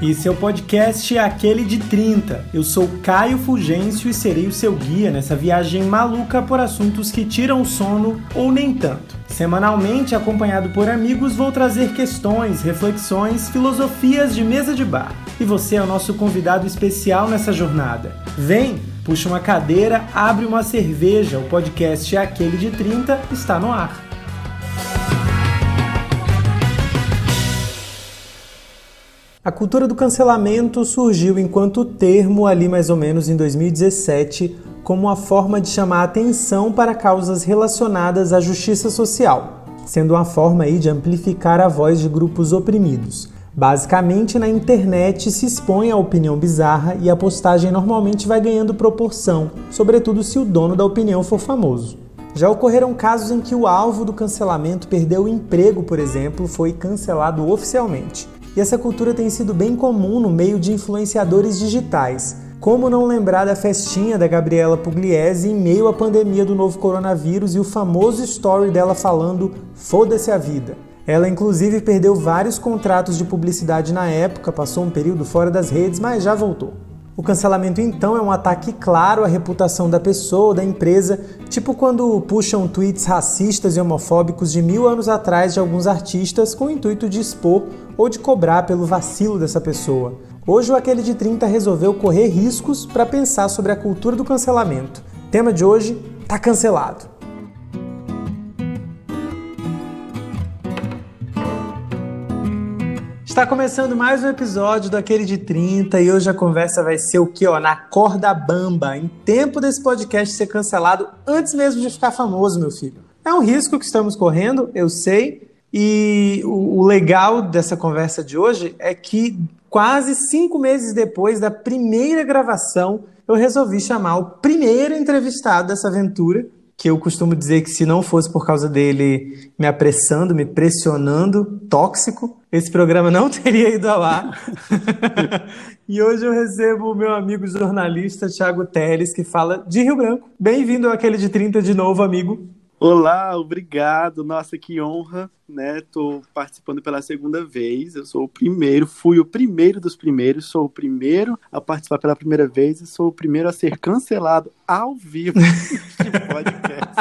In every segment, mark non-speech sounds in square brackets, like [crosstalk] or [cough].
E seu podcast é aquele de 30. Eu sou Caio Fulgêncio e serei o seu guia nessa viagem maluca por assuntos que tiram sono ou nem tanto. Semanalmente, acompanhado por amigos, vou trazer questões, reflexões, filosofias de mesa de bar. E você é o nosso convidado especial nessa jornada. Vem, puxa uma cadeira, abre uma cerveja. O podcast é aquele de 30 está no ar. A cultura do cancelamento surgiu enquanto termo ali mais ou menos em 2017 como uma forma de chamar atenção para causas relacionadas à justiça social, sendo uma forma aí de amplificar a voz de grupos oprimidos. Basicamente, na internet se expõe a opinião bizarra e a postagem normalmente vai ganhando proporção, sobretudo se o dono da opinião for famoso. Já ocorreram casos em que o alvo do cancelamento perdeu o emprego, por exemplo, foi cancelado oficialmente. E essa cultura tem sido bem comum no meio de influenciadores digitais. Como não lembrar da festinha da Gabriela Pugliese em meio à pandemia do novo coronavírus e o famoso story dela falando foda-se a vida. Ela inclusive perdeu vários contratos de publicidade na época, passou um período fora das redes, mas já voltou. O cancelamento então é um ataque claro à reputação da pessoa ou da empresa, tipo quando puxam tweets racistas e homofóbicos de mil anos atrás de alguns artistas com o intuito de expor ou de cobrar pelo vacilo dessa pessoa. Hoje o Aquele de 30 resolveu correr riscos para pensar sobre a cultura do cancelamento. Tema de hoje: tá cancelado. Está começando mais um episódio daquele de 30 e hoje a conversa vai ser o que, ó, na corda bamba, em tempo desse podcast ser cancelado antes mesmo de ficar famoso, meu filho. É um risco que estamos correndo, eu sei, e o, o legal dessa conversa de hoje é que quase cinco meses depois da primeira gravação, eu resolvi chamar o primeiro entrevistado dessa aventura, que eu costumo dizer que se não fosse por causa dele me apressando, me pressionando, tóxico, esse programa não [laughs] teria ido ao ar. e hoje eu recebo o meu amigo jornalista Thiago Teles, que fala de Rio Branco. Bem-vindo àquele de 30 de novo, amigo. Olá, obrigado. Nossa, que honra, né? Tô participando pela segunda vez. Eu sou o primeiro, fui o primeiro dos primeiros, sou o primeiro a participar pela primeira vez e sou o primeiro a ser cancelado ao vivo de [laughs] podcast.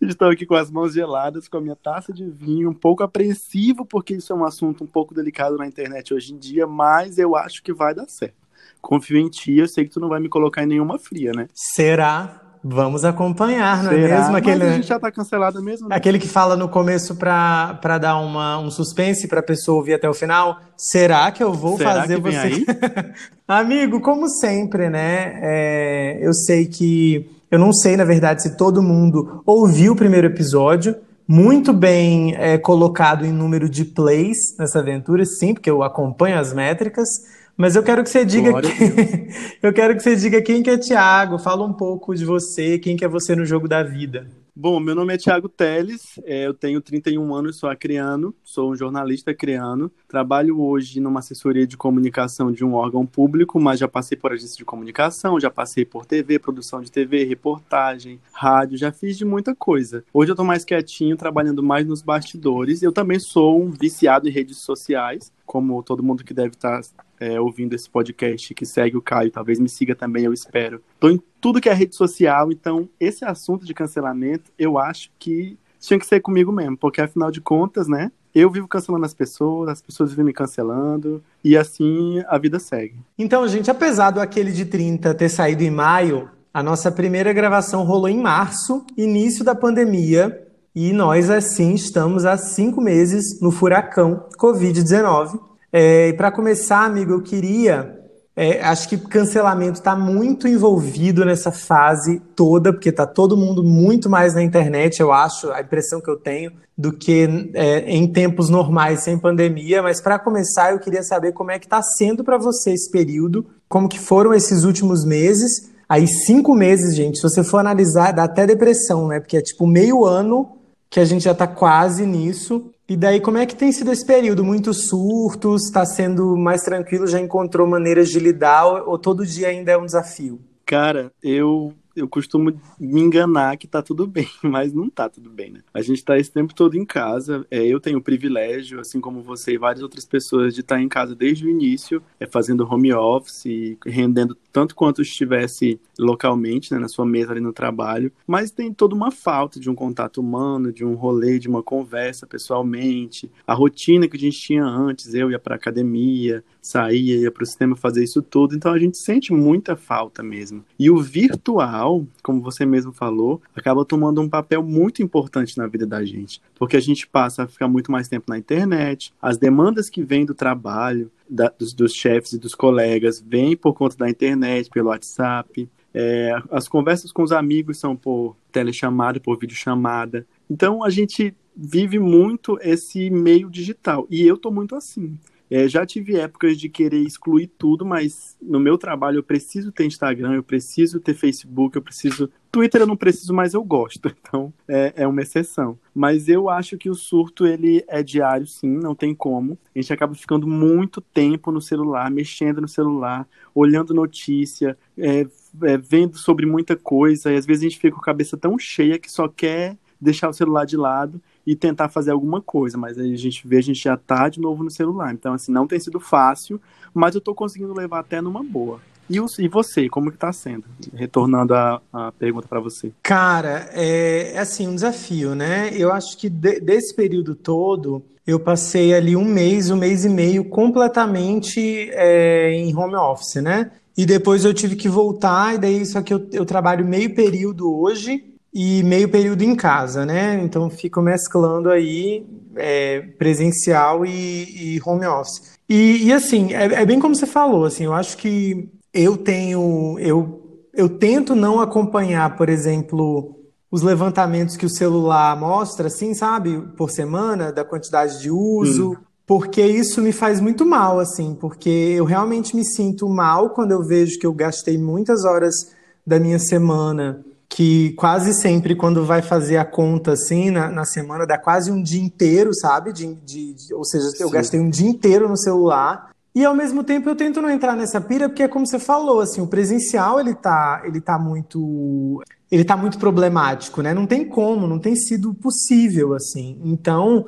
Estou aqui com as mãos geladas, com a minha taça de vinho, um pouco apreensivo, porque isso é um assunto um pouco delicado na internet hoje em dia, mas eu acho que vai dar certo. Confio em ti, eu sei que tu não vai me colocar em nenhuma fria, né? Será? Vamos acompanhar, não é Será? mesmo? Aquele, Mas a gente já tá cancelado mesmo. Né? Aquele que fala no começo para dar uma, um suspense para a pessoa ouvir até o final. Será que eu vou Será fazer você. aí? [laughs] Amigo, como sempre, né? é, eu sei que. Eu não sei, na verdade, se todo mundo ouviu o primeiro episódio. Muito bem é, colocado em número de plays nessa aventura, sim, porque eu acompanho as métricas. Mas eu quero que você diga Glória a que... [laughs] eu quero que você diga quem que é Thiago, fala um pouco de você, quem que é você no jogo da vida. Bom, meu nome é Thiago Teles, é, eu tenho 31 anos, sou acriano, sou um jornalista acriano, trabalho hoje numa assessoria de comunicação de um órgão público, mas já passei por agência de comunicação, já passei por TV, produção de TV, reportagem, rádio, já fiz de muita coisa. Hoje eu tô mais quietinho, trabalhando mais nos bastidores, eu também sou um viciado em redes sociais, como todo mundo que deve estar é, ouvindo esse podcast, que segue o Caio, talvez me siga também, eu espero. Tô em tudo que é rede social, então esse assunto de cancelamento, eu acho que tinha que ser comigo mesmo, porque afinal de contas, né, eu vivo cancelando as pessoas, as pessoas vivem me cancelando, e assim a vida segue. Então, gente, apesar do aquele de 30 ter saído em maio, a nossa primeira gravação rolou em março, início da pandemia, e nós, assim, estamos há cinco meses no furacão Covid-19. É, e para começar, amigo, eu queria. é, acho que cancelamento está muito envolvido nessa fase toda, porque está todo mundo muito mais na internet, eu acho, a impressão que eu tenho, do que é, em tempos normais, sem pandemia. Mas para começar, eu queria saber como é que está sendo para você esse período, como que foram esses últimos meses. Aí, cinco meses, gente, se você for analisar, dá até depressão, né? Porque é tipo meio ano que a gente já está quase nisso. E daí, como é que tem sido esse período? Muitos surtos? Está sendo mais tranquilo? Já encontrou maneiras de lidar? Ou, todo dia ainda é um desafio? Cara, eu eu costumo me enganar que tá tudo bem, [laughs] mas não tá tudo bem, né? A gente tá esse tempo todo em casa. É, eu tenho o privilégio, assim como você e várias outras pessoas, de estar em casa desde o início, é, fazendo home office, rendendo tanto quanto estivesse localmente, né, na sua mesa ali no trabalho. Mas tem toda uma falta de um contato humano, de um rolê, de uma conversa pessoalmente. A rotina que a gente tinha antes, eu ia pra academia, saía, ia pro cinema fazer isso tudo. Então a gente sente muita falta mesmo. E o virtual, como você mesmo falou, acaba tomando um papel muito importante na vida da gente, porque a gente passa a ficar muito mais tempo na internet, as demandas que vêm do trabalho, da, dos, dos chefes e dos colegas, vêm por conta da internet, pelo WhatsApp. É, as conversas com os amigos são por telechamada, por videochamada. Então a gente vive muito esse meio digital. E eu tô muito assim. É, já tive épocas de querer excluir tudo, mas no meu trabalho eu preciso ter Instagram, eu preciso ter Facebook, eu preciso. Twitter eu não preciso, mas eu gosto, [laughs] então é, é uma exceção. Mas eu acho que o surto ele é diário, sim, não tem como. A gente acaba ficando muito tempo no celular, mexendo no celular, olhando notícia, é, é, vendo sobre muita coisa, e às vezes a gente fica com a cabeça tão cheia que só quer deixar o celular de lado e tentar fazer alguma coisa, mas aí a gente vê, a gente já tá de novo no celular. Então, assim, não tem sido fácil, mas eu tô conseguindo levar até numa boa. E, e você, como que tá sendo? Retornando a, a pergunta para você. Cara, é, é, assim, um desafio, né? Eu acho que de, desse período todo, eu passei ali um mês, um mês e meio completamente é, em home office, né? E depois eu tive que voltar, e daí só que eu, eu trabalho meio período hoje, e meio período em casa, né? Então fico mesclando aí é, presencial e, e, home office. E, e assim, é, é, bem como você falou, assim, eu acho que eu tenho, eu, eu tento não acompanhar, por exemplo, os levantamentos que o celular mostra, assim, sabe, por semana, da quantidade de uso, hum. porque isso me faz muito mal, assim, porque eu realmente me sinto mal quando eu vejo que eu gastei muitas horas da minha semana que quase sempre, quando vai fazer a conta assim, na, na semana, dá quase um dia inteiro, sabe? De, de, de ou seja, Sim. eu gastei um dia inteiro no celular. E ao mesmo tempo eu tento não entrar nessa pira, porque é como você falou, assim, o presencial ele tá, ele tá muito. Ele tá muito problemático, né? Não tem como, não tem sido possível, assim. Então,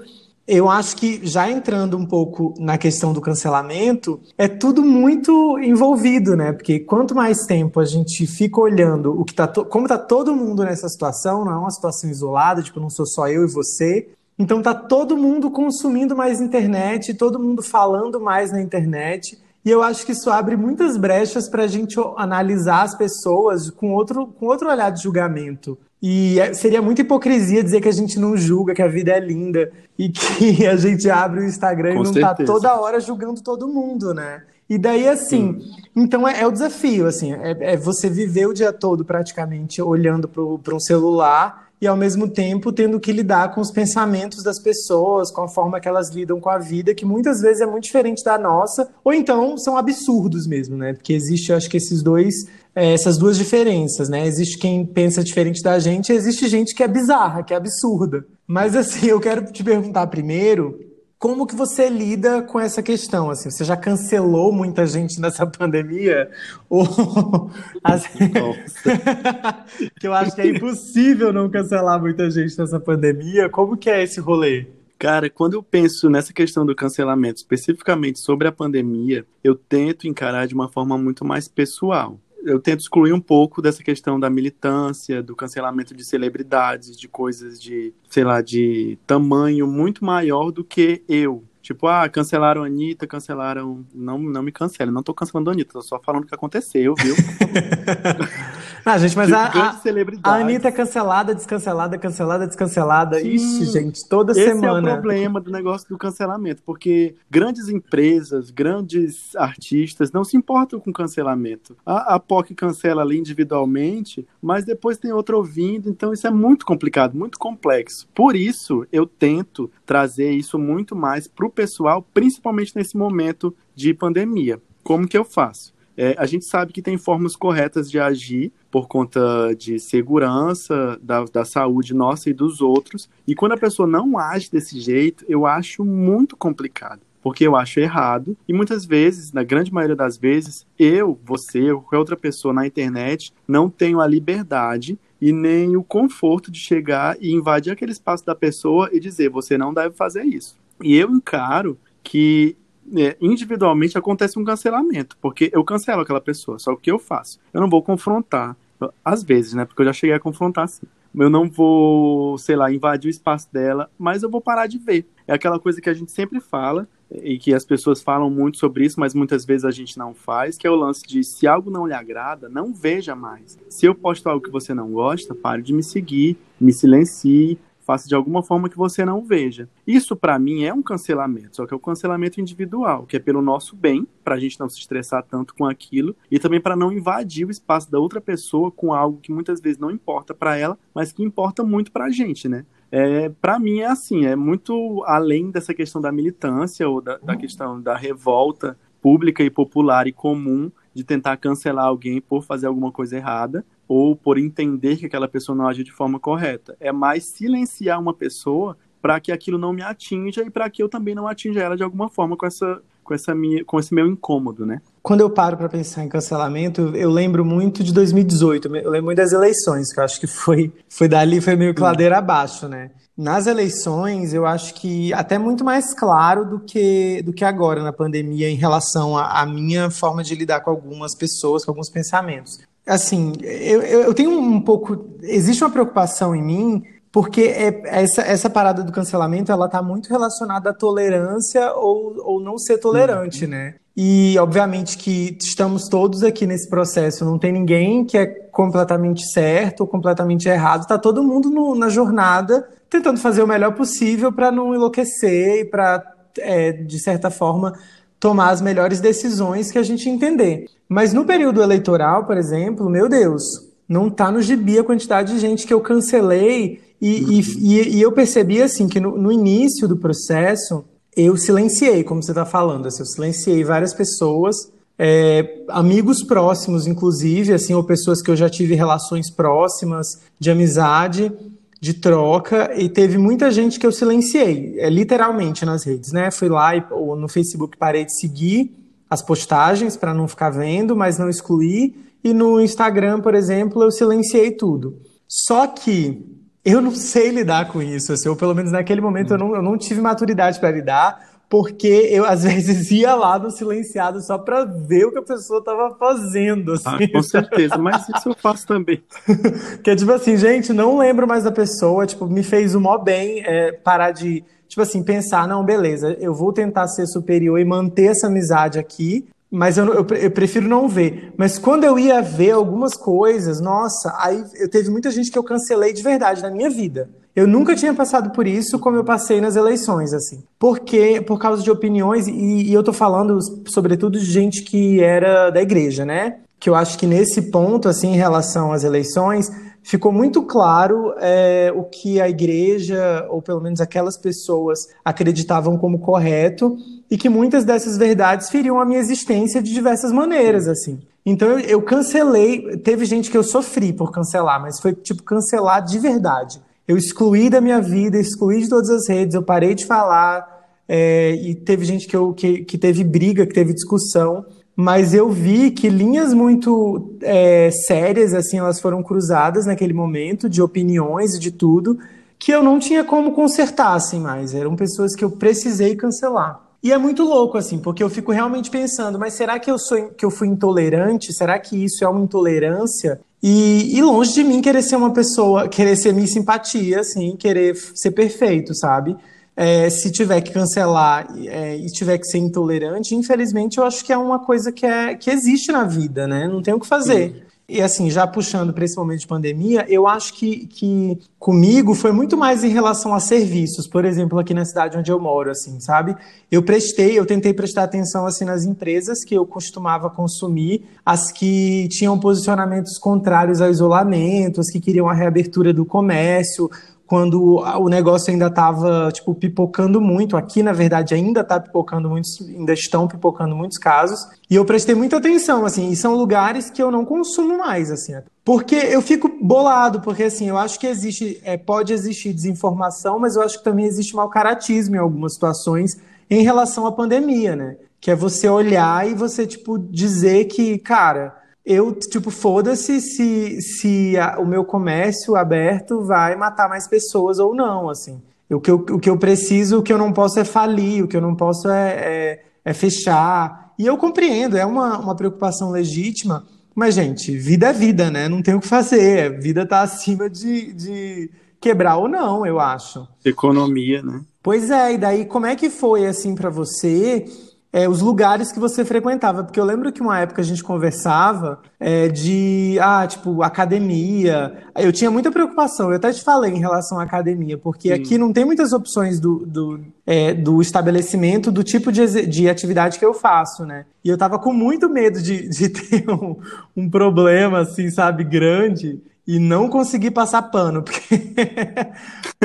eu acho que já entrando um pouco na questão do cancelamento, é tudo muito envolvido, né? Porque quanto mais tempo a gente fica olhando o que tá como tá todo mundo nessa situação, não é uma situação isolada, tipo, não sou só eu e você. Então tá todo mundo consumindo mais internet, todo mundo falando mais na internet. E eu acho que isso abre muitas brechas para a gente analisar as pessoas com outro, com outro olhar de julgamento. E é, seria muita hipocrisia dizer que a gente não julga, que a vida é linda e que [laughs] a gente abre o Instagram Com e não tá certeza. tá toda hora julgando todo mundo, né? E daí, assim, Sim. então é, é, o desafio, assim, é, é, você viver o dia todo praticamente olhando para um celular e ao mesmo tempo tendo que lidar com os pensamentos das pessoas, com a forma que elas lidam com a vida, que muitas vezes é muito diferente da nossa, ou então são absurdos mesmo, né? Porque existe, eu acho que esses dois, essas duas diferenças, né? Existe quem pensa diferente da gente, existe gente que é bizarra, que é absurda. Mas assim, eu quero te perguntar primeiro como que você lida com essa questão? Assim, você já cancelou muita gente nessa [laughs] pandemia? Ou [laughs] assim, [laughs] que eu acho que é impossível não cancelar muita gente nessa pandemia. Como que é esse rolê? Cara, quando eu penso nessa questão do cancelamento, especificamente sobre a pandemia, eu tento encarar de uma forma muito mais pessoal eu tento excluir um pouco dessa questão da militância, do cancelamento de celebridades, de coisas de, sei lá, de tamanho muito maior do que eu. Tipo, ah, cancelaram a Anitta, cancelaram. Não, não me cancelem, não tô cancelando a Anitta, tô só falando o que aconteceu, viu? [laughs] ah, gente, mas a, a, a Anitta é cancelada, descancelada, cancelada, descancelada. Sim, Ixi, gente, toda esse semana. Esse é o problema do negócio do cancelamento, porque grandes empresas, grandes artistas não se importam com cancelamento. A, a POC cancela ali individualmente, mas depois tem outro ouvindo, então isso é muito complicado, muito complexo. Por isso, eu tento trazer isso muito mais pro pessoal, principalmente nesse momento de pandemia. Como que eu faço? É, a gente sabe que tem formas corretas de agir por conta de segurança da, da saúde nossa e dos outros. E quando a pessoa não age desse jeito, eu acho muito complicado. porque eu acho errado. E muitas vezes, na grande maioria das vezes, eu, você ou qualquer outra pessoa na internet não tenho a liberdade e nem o conforto de chegar e invadir aquele espaço da pessoa e dizer você não deve fazer isso. E eu encaro que é, individualmente acontece um cancelamento, porque eu cancelo aquela pessoa, só o que eu faço? Eu não vou confrontar, às vezes, né? Porque eu já cheguei a confrontar assim. Eu não vou, sei lá, invadir o espaço dela, mas eu vou parar de ver. É aquela coisa que a gente sempre fala, e que as pessoas falam muito sobre isso, mas muitas vezes a gente não faz, que é o lance de se algo não lhe agrada, não veja mais. Se eu posto algo que você não gosta, pare de me seguir, me silencie, faça de alguma forma que você não veja. Isso para mim é um cancelamento, só que é o um cancelamento individual, que é pelo nosso bem, para a gente não se estressar tanto com aquilo e também para não invadir o espaço da outra pessoa com algo que muitas vezes não importa para ela, mas que importa muito para a gente, né? É, para mim é assim, é muito além dessa questão da militância ou da, da questão da revolta pública e popular e comum de tentar cancelar alguém por fazer alguma coisa errada ou por entender que aquela pessoa não age de forma correta. É mais silenciar uma pessoa para que aquilo não me atinja e para que eu também não atinja ela de alguma forma com essa com essa minha com esse meu incômodo, né? Quando eu paro para pensar em cancelamento, eu lembro muito de 2018, eu lembro muito das eleições, que eu acho que foi foi dali foi meio que ladeira abaixo, né? Nas eleições, eu acho que até muito mais claro do que, do que agora na pandemia em relação à minha forma de lidar com algumas pessoas, com alguns pensamentos. Assim, eu, eu tenho um pouco. Existe uma preocupação em mim porque é, essa, essa parada do cancelamento ela está muito relacionada à tolerância ou, ou não ser tolerante, uhum. né? E obviamente que estamos todos aqui nesse processo, não tem ninguém que é completamente certo ou completamente errado, está todo mundo no, na jornada tentando fazer o melhor possível para não enlouquecer e para, é, de certa forma, tomar as melhores decisões que a gente entender. Mas no período eleitoral, por exemplo, meu Deus, não está no gibi a quantidade de gente que eu cancelei e, uhum. e, e eu percebi assim que no, no, início do processo eu silenciei, como você está falando, assim, eu silenciei várias pessoas, é, amigos próximos, inclusive, assim, ou pessoas que eu já tive relações próximas de amizade de troca e teve muita gente que eu silenciei, é, literalmente nas redes, né? Fui lá e, ou no Facebook parei de seguir as postagens para não ficar vendo, mas não excluí. E no Instagram, por exemplo, eu silenciei tudo. Só que eu não sei lidar com isso, assim, ou pelo menos naquele momento eu não, eu não tive maturidade para lidar, porque eu às [laughs] vezes ia lá no silenciado só para ver o que a pessoa estava fazendo. Assim. Ah, com certeza, mas isso eu faço também. [laughs] que é tipo assim, gente, não lembro mais da pessoa, tipo, me fez o mó bem é, parar de, tipo assim, pensar, não, beleza, eu vou tentar ser superior e manter essa amizade aqui, mas eu, eu, eu, prefiro não ver. Mas quando eu ia ver algumas coisas, nossa, aí eu teve muita gente que eu cancelei de verdade na minha vida. Eu nunca tinha passado por isso como eu passei nas eleições, assim. Porque, por causa de opiniões, e, e eu tô falando sobretudo de gente que era da igreja, né? Que eu acho que nesse ponto, assim, em relação às eleições, ficou muito claro é, o que a igreja, ou pelo menos aquelas pessoas, acreditavam como correto, e que muitas dessas verdades feriam a minha existência de diversas maneiras, assim. Então eu, eu cancelei, teve gente que eu sofri por cancelar, mas foi tipo cancelar de verdade eu excluí da minha vida, excluí de todas as redes, eu parei de falar, é, e teve gente que, eu, que, que teve briga, que teve discussão, mas eu vi que linhas muito é, sérias, assim, elas foram cruzadas naquele momento, de opiniões e de tudo, que eu não tinha como consertar, assim, mais. Eram pessoas que eu precisei cancelar. E é muito louco, assim, porque eu fico realmente pensando, mas será que eu sou que eu fui intolerante? Será que isso é uma intolerância? E, e, longe de mim querer ser uma pessoa, querer ser minha simpatia, assim, querer ser perfeito, sabe? É, se tiver que cancelar é, e tiver que ser intolerante, infelizmente eu acho que é uma coisa que, é, que existe na vida, né? Não tem o que fazer. Sim. E assim, já puxando para esse momento de pandemia, eu acho que, que comigo foi muito mais em relação a serviços, por exemplo, aqui na cidade onde eu moro, assim, sabe? Eu prestei, eu tentei prestar atenção assim nas empresas que eu costumava consumir, as que tinham posicionamentos contrários ao isolamento, as que queriam a reabertura do comércio, quando o negócio ainda estava tipo pipocando muito. Aqui, na verdade, ainda está pipocando muitos, ainda estão pipocando muitos casos. E eu prestei muita atenção, assim, e são lugares que eu não consumo mais, assim. Porque eu fico bolado, porque assim, eu acho que existe, é, pode existir desinformação, mas eu acho que também existe mau caratismo em algumas situações em relação à pandemia, né? Que é você olhar e você, tipo, dizer que, cara, eu, tipo, foda-se se, se a, o meu comércio aberto vai matar mais pessoas ou não, assim. O que, eu, o que eu preciso, o que eu não posso é falir, o que eu não posso é, é, é fechar. E eu compreendo, é uma, uma preocupação legítima, mas, gente, vida é vida, né? Não tem o que fazer. A vida tá acima de, de quebrar ou não, eu acho. Economia, né? Pois é, e daí como é que foi, assim, para você é, os lugares que você frequentava, porque eu lembro que uma época a gente conversava é, de, ah, tipo, academia. Eu tinha muita preocupação, eu até te falei em relação à academia, porque Sim. aqui não tem muitas opções do, do, é, do estabelecimento do tipo de, de atividade que eu faço, né? E eu tava com muito medo de, [laughs] de ter um, um problema, assim, sabe, grande e não consegui passar pano, [laughs] porque,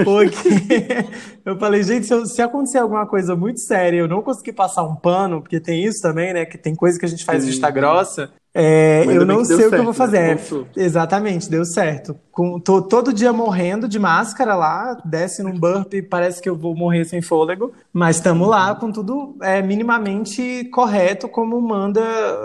porque eu falei, gente, se, eu, se, acontecer alguma coisa muito séria eu não conseguir passar um pano, porque tem isso também, né, que tem coisa que a gente faz vista grossa, é, eu não sei o que eu vou né? fazer. Né? Exatamente, deu certo. Com, tô todo dia morrendo de máscara lá, desce num burp, parece que eu vou morrer sem fôlego, mas estamos lá com tudo é, minimamente correto, como manda,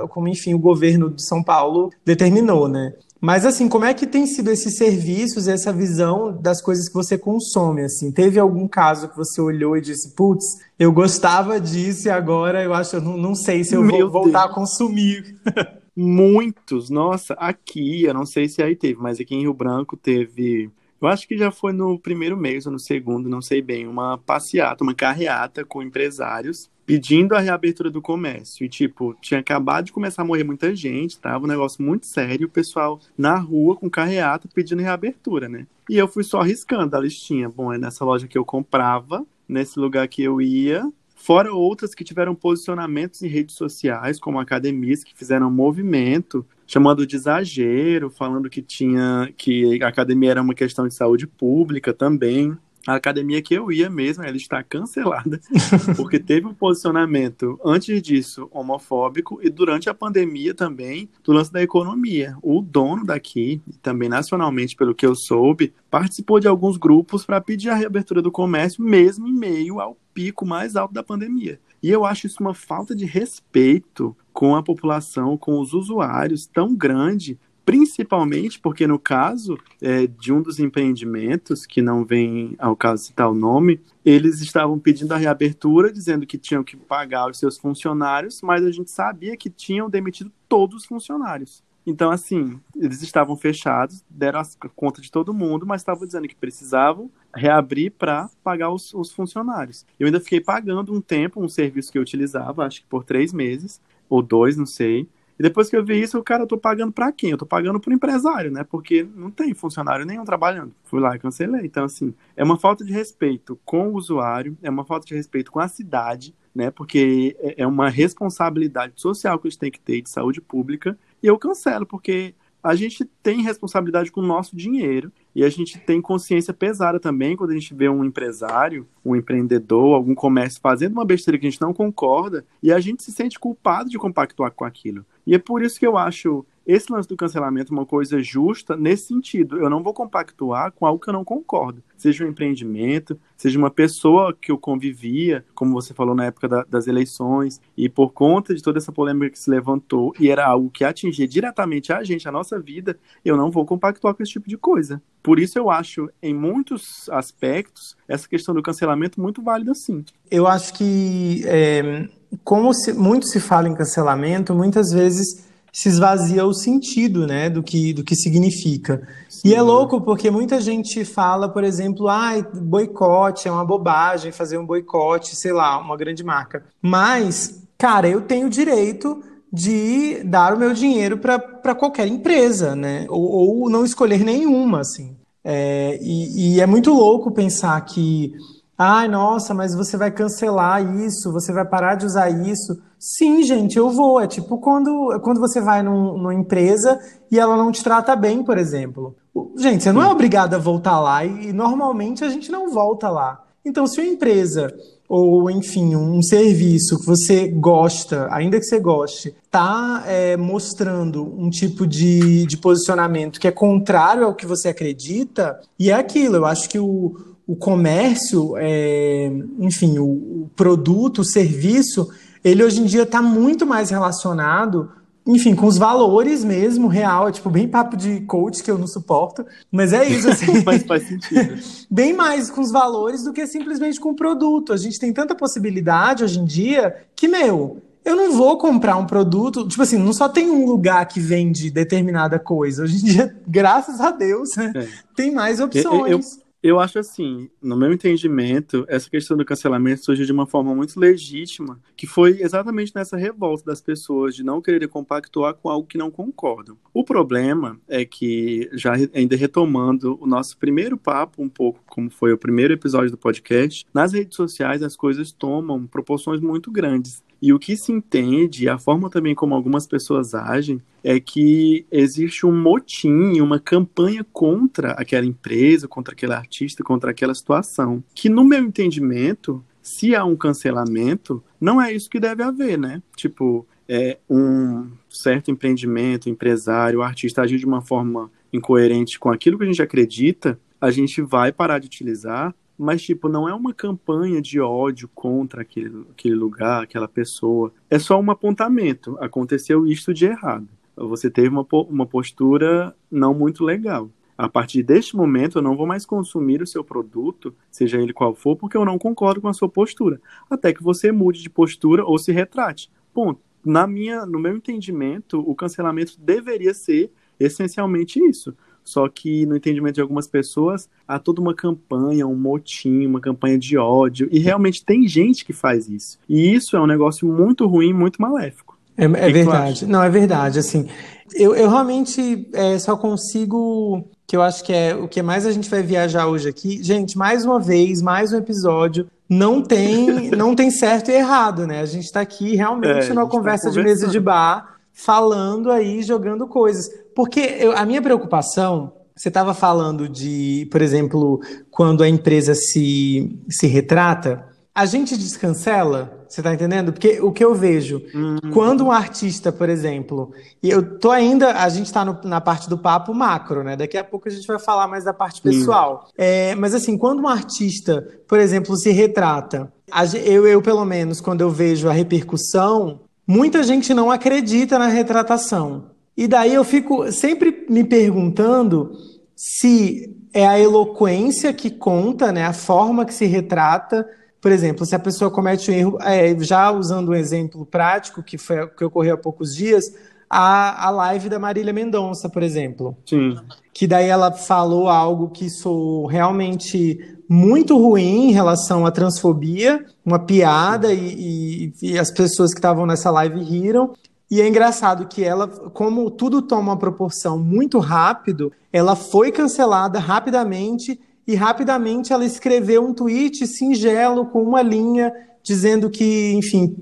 como enfim o governo de São Paulo determinou, né? Mas assim, como é que tem sido esses serviços, essa visão das coisas que você consome? Assim, teve algum caso que você olhou e disse, putz, eu gostava disso e agora eu acho, eu não, não sei se eu Meu vou voltar Deus. a consumir. [laughs] Muitos, nossa, aqui, eu não sei se aí teve, mas aqui em Rio Branco teve eu acho que já foi no primeiro mês ou no segundo, não sei bem, uma passeata, uma carreata com empresários pedindo a reabertura do comércio. E, tipo, tinha acabado de começar a morrer muita gente, tava um negócio muito sério, o pessoal na rua com carreata pedindo reabertura, né? E eu fui só arriscando a listinha. Bom, é nessa loja que eu comprava, nesse lugar que eu ia, fora outras que tiveram posicionamentos em redes sociais, como academias que fizeram movimento, chamando de exagero, falando que tinha que a academia era uma questão de saúde pública também a academia que eu ia mesmo, ela está cancelada, [laughs] porque teve um posicionamento antes disso homofóbico e durante a pandemia também do lance da economia. O dono daqui, também nacionalmente, pelo que eu soube, participou de alguns grupos para pedir a reabertura do comércio, mesmo em meio ao pico mais alto da pandemia. E eu acho isso uma falta de respeito com a população, com os usuários tão grande, principalmente porque no caso é, de um dos empreendimentos, que não vem ao caso citar o nome, eles estavam pedindo a reabertura, dizendo que tinham que pagar os seus funcionários, mas a gente sabia que tinham demitido todos os funcionários. Então, assim, eles estavam fechados, deram a conta de todo mundo, mas estavam dizendo que precisavam reabrir para pagar os, os, funcionários. Eu ainda fiquei pagando um tempo um serviço que eu utilizava, acho que por três meses, ou dois, não sei. E depois que eu vi isso, o cara, eu tô pagando para quem? Eu tô pagando pro empresário, né? Porque não tem funcionário nenhum trabalhando. Fui lá e cancelei. Então, assim, é uma falta de respeito com o usuário, é uma falta de respeito com a cidade, né? Porque é, é uma responsabilidade social que a gente tem que ter de saúde pública. E eu cancelo, porque a gente tem responsabilidade com o nosso dinheiro e a gente tem consciência pesada também quando a gente vê um empresário, um empreendedor, algum comércio fazendo uma besteira que a gente não concorda e a gente se sente culpado de compactuar com aquilo. E é por isso que eu acho esse lance do cancelamento uma coisa justa nesse sentido. Eu não vou compactuar com algo que eu não concordo. Seja um empreendimento, seja uma pessoa que eu convivia, como você falou na época da, das eleições, e por conta de toda essa polêmica que se levantou, e era algo que atingia diretamente a gente, a nossa vida, eu não vou compactuar com esse tipo de coisa. Por isso eu acho, em muitos aspectos, essa questão do cancelamento muito válida sim. Eu acho que, é, como se, muito se fala em cancelamento, muitas vezes se esvazia o sentido, né, do que, do que significa. Sim. E é louco porque muita gente fala, por exemplo, ah, boicote é uma bobagem fazer um boicote, sei lá, uma grande marca. Mas, cara, eu tenho direito de dar o meu dinheiro para qualquer empresa, né, ou, ou, não escolher nenhuma, assim. É, e, e é muito louco pensar que Ai, nossa, mas você vai cancelar isso, você vai parar de usar isso. Sim, gente, eu vou. É tipo quando, quando você vai num, numa empresa e ela não te trata bem, por exemplo. Gente, você não é obrigado a voltar lá e, e normalmente a gente não volta lá. Então, se uma empresa ou enfim, um serviço que você gosta, ainda que você goste, está é, mostrando um tipo de, de posicionamento que é contrário ao que você acredita, e é aquilo. Eu acho que o, o comércio, é, enfim, o, o produto, o serviço, ele hoje em dia está muito mais relacionado enfim, com os valores mesmo, real, é tipo bem papo de coach que eu não suporto, mas é isso, assim. [laughs] mas faz sentido. [laughs] bem mais com os valores do que simplesmente com o produto. A gente tem tanta possibilidade hoje em dia que, meu, eu não vou comprar um produto, tipo assim, não só tem um lugar que vende determinada coisa. Hoje em dia, [laughs] graças a Deus, né, é. tem mais opções. Eu, eu, eu acho assim, no meu entendimento, essa questão do cancelamento surgiu de uma forma muito legítima, que foi exatamente nessa revolta das pessoas de não querer compactuar com algo que não concordam. O problema é que, já ainda retomando o nosso primeiro papo, um pouco como foi o primeiro episódio do podcast, nas redes sociais as coisas tomam proporções muito grandes. E o que se entende, a forma também como algumas pessoas agem, é que existe um motim, uma campanha contra aquela empresa, contra aquele artista, contra aquela situação. Que, no meu entendimento, se há um cancelamento, não é isso que deve haver, né? Tipo, é um certo empreendimento, empresário, artista agir de uma forma incoerente com aquilo que a gente acredita, a gente vai parar de utilizar mas, tipo, não é uma campanha de ódio contra aquele, aquele lugar, aquela pessoa. É só um apontamento. Aconteceu isto de errado. Você teve uma, uma postura não muito legal. A partir deste momento, eu não vou mais consumir o seu produto, seja ele qual for, porque eu não concordo com a sua postura. Até que você mude de postura ou se retrate. Ponto. Na minha, no meu entendimento, o cancelamento deveria ser essencialmente isso. Só que, no entendimento de algumas pessoas, há toda uma campanha, um motim, uma campanha de ódio. E realmente tem gente que faz isso. E isso é um negócio muito ruim, muito maléfico. É, é verdade. Não, é verdade. Assim, eu, eu realmente é, só consigo. Que eu acho que é o que mais a gente vai viajar hoje aqui. Gente, mais uma vez, mais um episódio. Não tem, [laughs] não tem certo e errado, né? A gente está aqui realmente é, numa tá conversa tá de mesa de bar, falando aí, jogando coisas. Porque eu, a minha preocupação, você estava falando de, por exemplo, quando a empresa se, se retrata, a gente descancela, você está entendendo? Porque o que eu vejo, uhum. quando um artista, por exemplo, e eu tô ainda, a gente está na parte do papo macro, né? Daqui a pouco a gente vai falar mais da parte pessoal. É, mas assim, quando um artista, por exemplo, se retrata, eu, eu pelo menos, quando eu vejo a repercussão, muita gente não acredita na retratação. E daí eu fico sempre me perguntando se é a eloquência que conta, né, a forma que se retrata. Por exemplo, se a pessoa comete um erro, é, já usando um exemplo prático que foi que ocorreu há poucos dias, a, a live da Marília Mendonça, por exemplo. Sim. Que daí ela falou algo que sou realmente muito ruim em relação à transfobia, uma piada, e, e, e as pessoas que estavam nessa live riram. E é engraçado que ela, como tudo toma uma proporção muito rápido, ela foi cancelada rapidamente e rapidamente ela escreveu um tweet singelo com uma linha dizendo que, enfim,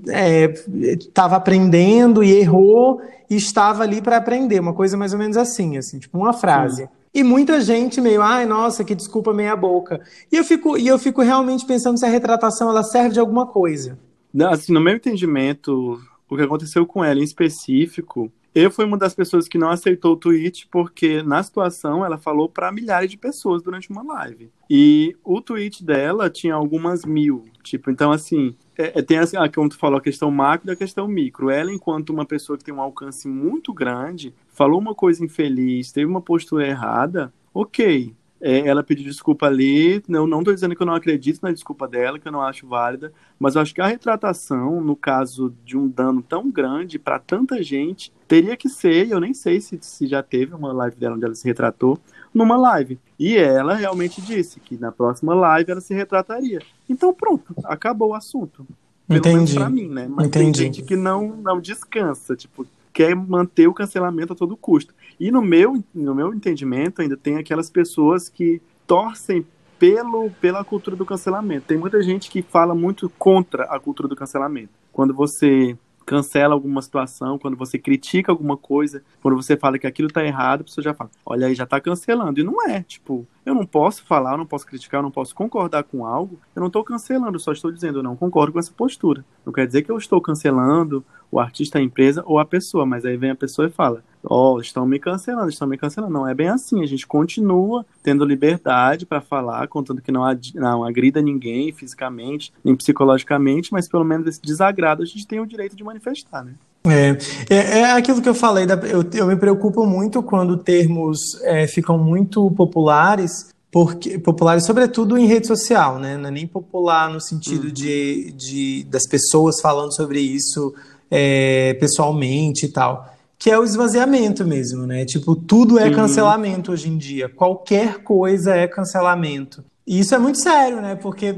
estava é, aprendendo e errou e estava ali para aprender, uma coisa mais ou menos assim, assim, tipo uma frase. Sim. E muita gente meio, ai, nossa, que desculpa meia boca. E eu fico, e eu fico realmente pensando se a retratação ela serve de alguma coisa. Não, assim, no meu entendimento, o que aconteceu com ela em específico, eu fui uma das pessoas que não aceitou o tweet porque na situação ela falou para milhares de pessoas durante uma live. E o tweet dela tinha algumas mil. Tipo, então assim, é, é, tem assim, ah, como tu falou, a questão macro e a questão micro. Ela, enquanto uma pessoa que tem um alcance muito grande, falou uma coisa infeliz, teve uma postura errada, ok. É, ela pediu desculpa ali. Eu não estou dizendo que eu não acredito na desculpa dela, que eu não acho válida, mas eu acho que a retratação, no caso de um dano tão grande para tanta gente, teria que ser, eu nem sei se, se já teve uma live dela onde ela se retratou, numa live. E ela realmente disse que na próxima live ela se retrataria. Então pronto, acabou o assunto. Pelo Entendi. menos pra mim, né? Mas Entendi. tem gente que não, não descansa, tipo, quer manter o cancelamento a todo custo. E no meu, no meu entendimento, ainda tem aquelas pessoas que torcem pelo, pela cultura do cancelamento. Tem muita gente que fala muito contra a cultura do cancelamento. Quando você cancela alguma situação, quando você critica alguma coisa, quando você fala que aquilo tá errado, a pessoa já fala, olha aí, já tá cancelando. E não é, tipo, eu não posso falar, eu não posso criticar, eu não posso concordar com algo, eu não tô cancelando, eu só estou dizendo, eu não concordo com essa postura. Não quer dizer que eu estou cancelando o artista, a empresa ou a pessoa, mas aí vem a pessoa e fala, ó, oh, estão me cancelando, estão me cancelando. Não é bem assim. A gente continua tendo liberdade para falar, contando que não, não agrida ninguém fisicamente, nem psicologicamente, mas pelo menos esse desagrado a gente tem o direito de manifestar, né? É, é, é aquilo que eu falei, eu, eu me preocupo muito quando termos é, ficam muito populares, porque populares sobretudo em rede social, né? Não é nem popular no sentido uhum. de, de das pessoas falando sobre isso é, pessoalmente e tal que é o esvaziamento mesmo, né? Tipo, tudo é cancelamento hoje em dia. Qualquer coisa é cancelamento. E isso é muito sério, né? Porque,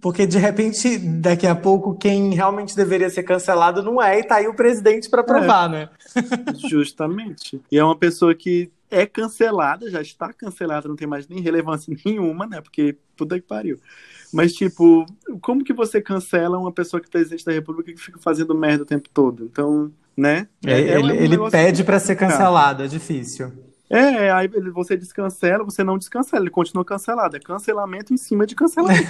porque de repente, daqui a pouco, quem realmente deveria ser cancelado não é, e tá aí o presidente para provar, é. né? [laughs] Justamente. E é uma pessoa que é cancelada, já está cancelada, não tem mais nem relevância [laughs] nenhuma, né? Porque puta que pariu. Mas, tipo, como que você cancela uma pessoa que é presidente da República que fica fazendo merda o tempo todo? Então, né? É, é, ele, um ele pede para ser cancelado, é difícil. É, aí você descancela, você não descancela, ele continua cancelado. É cancelamento em cima de cancelamento.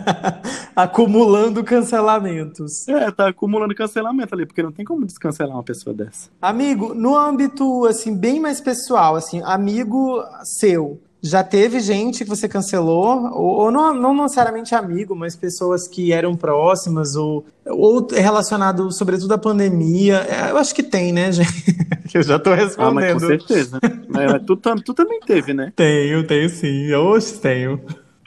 [laughs] Acumulando cancelamentos. É, tá acumulando cancelamento ali, porque não tem como descancelar uma pessoa dessa. Amigo, no âmbito, assim, bem mais pessoal, assim, amigo seu, já teve gente que você cancelou, ou, ou não, não, necessariamente amigo, mas pessoas que eram próximas, ou, ou relacionado sobretudo à pandemia. Eu acho que tem, né, [laughs] gente? eu já tô respondendo. Ah, mas com certeza. mas, tu, tu também teve, né? Tenho, tenho sim. Hoje tenho.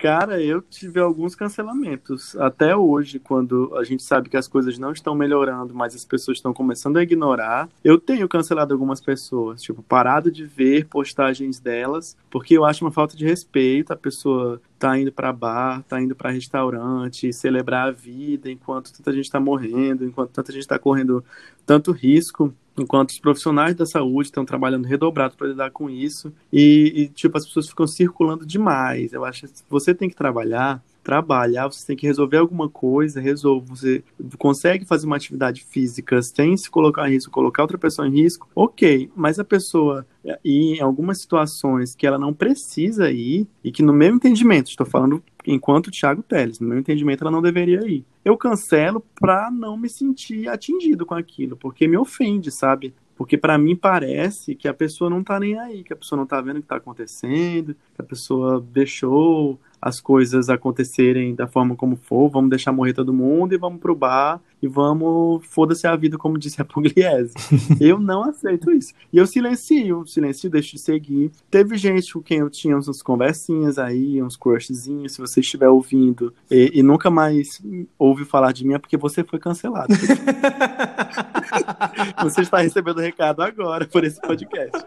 Cara, eu tive alguns cancelamentos. Até hoje, quando a gente sabe que as coisas não estão melhorando, mas as pessoas estão começando a ignorar, eu tenho cancelado algumas pessoas. Tipo, parado de ver postagens delas, porque eu acho uma falta de respeito. A pessoa tá indo para bar, tá indo para restaurante, celebrar a vida enquanto tanta gente está morrendo, enquanto tanta gente está correndo tanto risco enquanto os profissionais da saúde estão trabalhando redobrado para lidar com isso e, e, tipo as pessoas ficam circulando demais. Eu acho que você tem que trabalhar trabalhar, você tem que resolver alguma coisa, resolve. Você consegue fazer uma atividade física sem se colocar em risco, colocar outra pessoa em risco, ok. Mas a pessoa, e em algumas situações que ela não precisa ir, e que no meu entendimento, estou falando enquanto Thiago Teles, no meu entendimento, ela não deveria ir. Eu cancelo para não me sentir atingido com aquilo, porque me ofende, sabe? Porque para mim parece que a pessoa não tá nem aí, que a pessoa não tá vendo o que tá acontecendo, que a pessoa deixou as coisas acontecerem da forma como for, vamos deixar morrer todo mundo e vamos pro bar e vamos, foda-se a vida, como disse a [laughs] Pugliese. eu não aceito isso. E eu silencio, silencio, deixo de seguir. Teve gente com quem eu tinha umas conversinhas aí, uns crushzinhos, se você estiver ouvindo e, e nunca mais ouve falar de mim, é porque você foi cancelado. [laughs] você está recebendo recado agora por esse podcast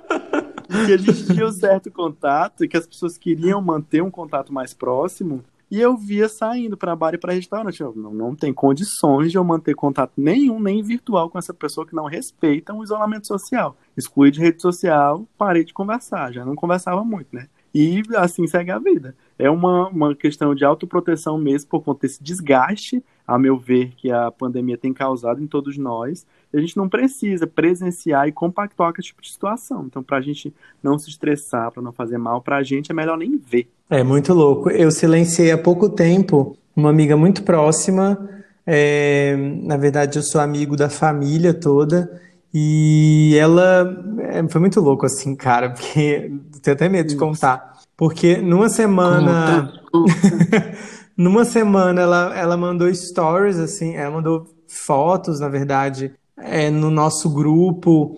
que a gente tinha um certo contato e que as pessoas queriam manter um contato mais próximo. E eu via saindo para bar e para restaurante. Eu, não, não tem condições de eu manter contato nenhum, nem virtual, com essa pessoa que não respeita o isolamento social. Excluí de rede social, parei de conversar. Já não conversava muito, né? E assim segue a vida. É uma, uma questão de autoproteção mesmo, por conta desse desgaste, a meu ver, que a pandemia tem causado em todos nós a gente não precisa presenciar e compactuar com esse tipo de situação. Então, para a gente não se estressar, para não fazer mal, para a gente é melhor nem ver. É muito louco. Eu silenciei há pouco tempo uma amiga muito próxima. É, na verdade, eu sou amigo da família toda. E ela é, foi muito louco, assim, cara, [laughs] porque tenho até medo de contar. Porque numa semana. [laughs] numa semana ela, ela mandou stories, assim, ela mandou fotos, na verdade, é, no nosso grupo,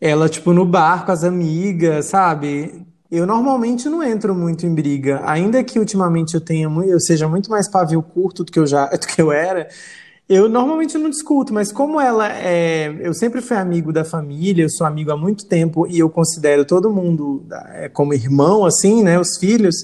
ela, tipo, no bar com as amigas, sabe? Eu normalmente não entro muito em briga, ainda que ultimamente eu tenha eu seja muito mais pavio curto do que eu já [laughs] do que eu era. Eu normalmente não discuto, mas como ela é, eu sempre fui amigo da família, eu sou amigo há muito tempo e eu considero todo mundo é, como irmão, assim, né, os filhos.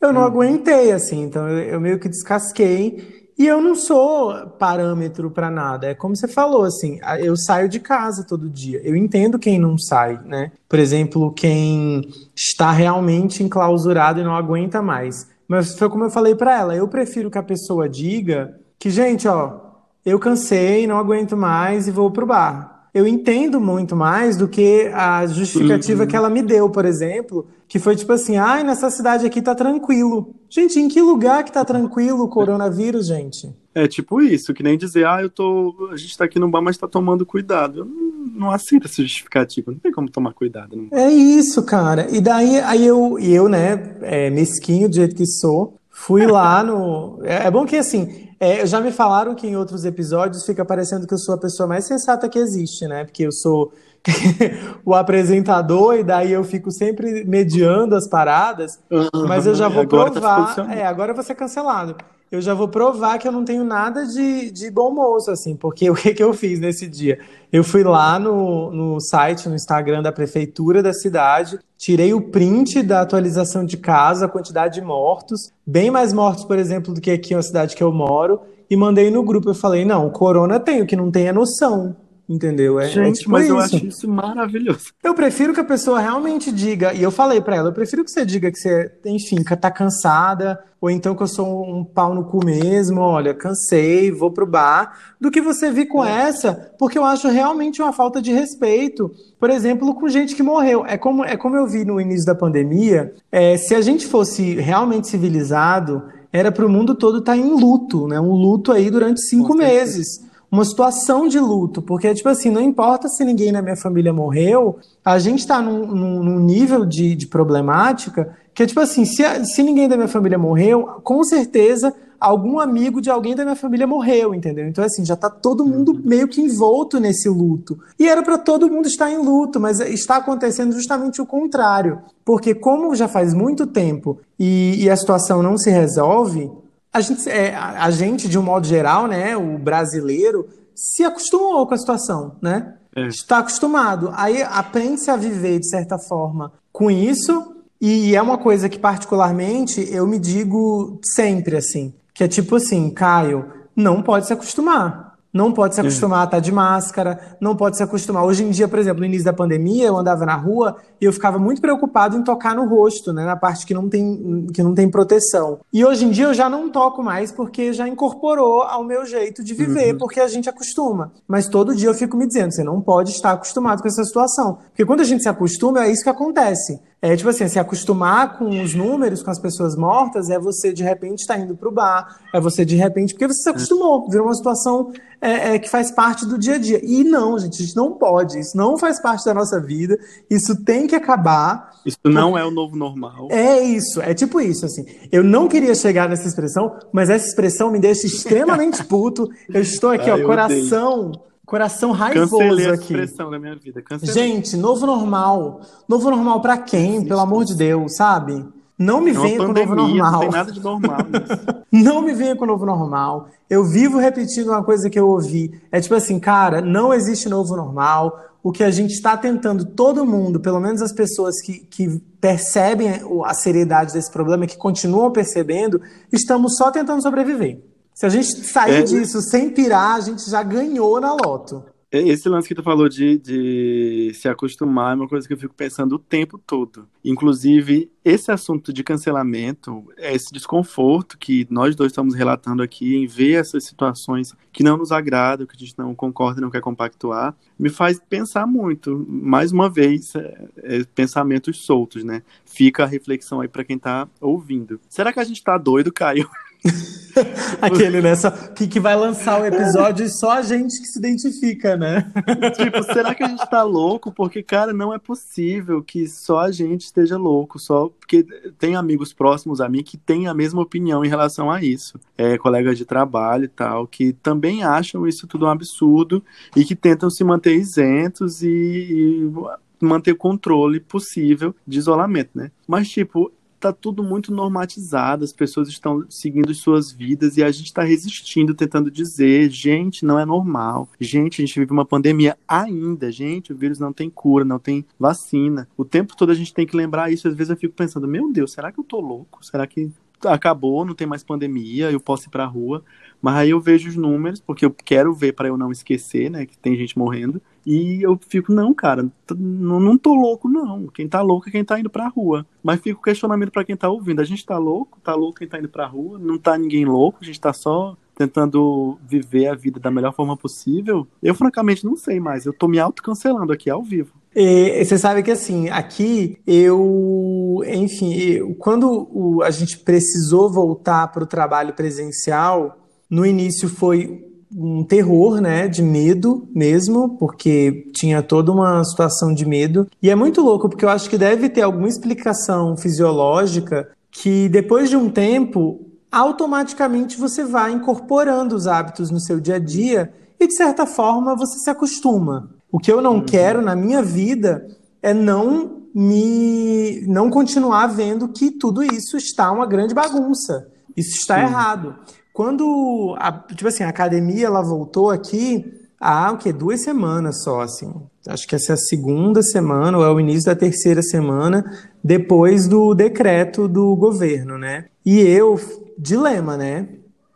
Eu não hum. aguentei, assim, então eu, eu meio que descasquei e eu não sou parâmetro para nada. É como você falou, assim, eu saio de casa todo dia. Eu entendo quem não sai, né? Por exemplo, quem está realmente enclausurado e não aguenta mais. Mas foi como eu falei para ela, eu prefiro que a pessoa diga que, gente, ó, eu cansei, não aguento mais e vou pro bar eu entendo muito mais do que a justificativa uhum. que ela me deu, por exemplo, que foi tipo assim, ai, ah, nessa cidade aqui tá tranquilo. Gente, em que lugar que tá tranquilo o coronavírus, gente? É tipo isso, que nem dizer, ah, eu tô. A gente tá aqui no bar, mas tá tomando cuidado. Eu não, não aceita essa justificativa. Não tem como tomar cuidado. Não. É isso, cara. E daí aí eu, eu né, é, mesquinho do jeito que sou, fui lá no. É, é bom que assim. É, já me falaram que em outros episódios fica parecendo que eu sou a pessoa mais sensata que existe, né? Porque eu sou [laughs] o apresentador e daí eu fico sempre mediando as paradas, uhum, mas eu já vou agora tá provar. Tá é, agora eu vou ser cancelado. Eu já vou provar que eu não tenho nada de, de bom moço, assim, porque [laughs] o que, que eu fiz nesse dia? Eu fui lá no, no site, no Instagram da prefeitura da cidade, tirei o print da atualização de casa, a quantidade de mortos, bem mais mortos, por exemplo, do que aqui na cidade que eu moro, e mandei no grupo. Eu falei: não, corona tem, o que não tem é noção. Entendeu? É, é Gente, é tipo mas isso. eu acho isso maravilhoso. Eu prefiro que a pessoa realmente diga, e eu falei para ela, eu prefiro que você diga que você, enfim, tá cansada, ou então que eu sou um pau no cu mesmo, olha, cansei, vou pro bar, do que você vir com é. essa, porque eu acho realmente uma falta de respeito. Por exemplo, com gente que morreu. É como, é como eu vi no início da pandemia, é, se a gente fosse realmente civilizado, era para o mundo todo estar tá em luto, né? Um luto aí durante cinco meses uma situação de luto, porque, tipo assim, não importa se ninguém na minha família morreu, a gente está num, num, num, nível de, de problemática que, tipo assim, se, se ninguém da minha família morreu, com certeza algum amigo de alguém da minha família morreu, entendeu? Então, assim, já tá todo mundo uhum. meio que envolto nesse luto. E era para todo mundo estar em luto, mas está acontecendo justamente o contrário. Porque, como já faz muito tempo e, e a situação não se resolve, a gente, é, a gente, de um modo geral, né, o brasileiro, se acostumou com a situação, né? É. Está acostumado. Aí aprende-se a viver, de certa forma, com isso. E é uma coisa que, particularmente, eu me digo sempre assim: que é tipo assim, Caio, não pode se acostumar não pode se acostumar a estar de máscara, não pode se acostumar. Hoje em dia, por exemplo, no início da pandemia, eu andava na rua e eu ficava muito preocupado em tocar no rosto, né, na parte que não tem, que não tem proteção. E hoje em dia eu já não toco mais porque já incorporou ao meu jeito de viver, uhum. porque a gente acostuma. Mas todo dia eu fico me dizendo, você não pode estar acostumado com essa situação. Porque quando a gente se acostuma, é isso que acontece. É tipo assim, se acostumar com os números, com as pessoas mortas, é você de repente estar tá indo para o bar, é você de repente, porque você se acostumou, virou uma situação é, é, que faz parte do dia a dia. E não, gente, a gente não pode, isso não faz parte da nossa vida, isso tem que acabar. Isso não é o novo normal. É isso, é tipo isso, assim. Eu não queria chegar nessa expressão, mas essa expressão me deixa extremamente puto. Eu estou aqui, ah, ó, coração. Odeio Coração raivoso Cancelei a expressão da minha vida. Cancelei. Gente, novo normal. Novo normal para quem? Pelo amor de Deus, sabe? Não me é venha com novo normal. Não tem nada de normal. [laughs] não me venha com novo normal. Eu vivo repetindo uma coisa que eu ouvi. É tipo assim, cara, não existe novo normal. O que a gente está tentando, todo mundo, pelo menos as pessoas que, que percebem a seriedade desse problema, que continuam percebendo, estamos só tentando sobreviver. Se a gente sair é, disso sem pirar, a gente já ganhou na loto. É, esse lance que tu falou de, de se acostumar é uma coisa que eu fico pensando o tempo todo. Inclusive, esse assunto de cancelamento, esse desconforto que nós dois estamos relatando aqui em ver essas situações que não nos agradam, que a gente não concorda e não quer compactuar, me faz pensar muito. Mais uma vez, é, é, pensamentos soltos, né? Fica a reflexão aí para quem está ouvindo. Será que a gente está doido, Caio? [laughs] [laughs] Aquele né, que, que vai lançar o episódio e só a gente que se identifica, né? [laughs] tipo, será que a gente tá louco? Porque, cara, não é possível que só a gente esteja louco, só porque tem amigos próximos a mim que têm a mesma opinião em relação a isso. É, colegas de trabalho e tal, que também acham isso tudo um absurdo e que tentam se manter isentos e, e manter o controle possível de isolamento, né? Mas, tipo, tá tudo muito normatizado, as pessoas estão seguindo suas vidas e a gente está resistindo, tentando dizer, gente, não é normal. Gente, a gente vive uma pandemia ainda, gente, o vírus não tem cura, não tem vacina. O tempo todo a gente tem que lembrar isso. Às vezes eu fico pensando, meu Deus, será que eu tô louco? Será que acabou, não tem mais pandemia, eu posso ir pra rua? Mas aí eu vejo os números, porque eu quero ver para eu não esquecer, né, que tem gente morrendo. E eu fico, não, cara, não, não tô louco, não. Quem tá louco é quem tá indo pra rua. Mas fica o questionamento para quem tá ouvindo. A gente tá louco? Tá louco quem tá indo pra rua? Não tá ninguém louco, a gente tá só tentando viver a vida da melhor forma possível. Eu, francamente, não sei mais. Eu tô me autocancelando aqui ao vivo. E, você sabe que assim, aqui eu, enfim, eu, quando o, a gente precisou voltar para o trabalho presencial, no início foi um terror, né, de medo mesmo, porque tinha toda uma situação de medo. E é muito louco, porque eu acho que deve ter alguma explicação fisiológica que depois de um tempo, automaticamente você vai incorporando os hábitos no seu dia a dia e de certa forma você se acostuma. O que eu não uhum. quero na minha vida é não me não continuar vendo que tudo isso está uma grande bagunça. Isso está Sim. errado. Quando a, tipo assim, a academia ela voltou aqui há o que duas semanas só assim. Acho que essa é a segunda semana ou é o início da terceira semana depois do decreto do governo, né? E eu dilema, né?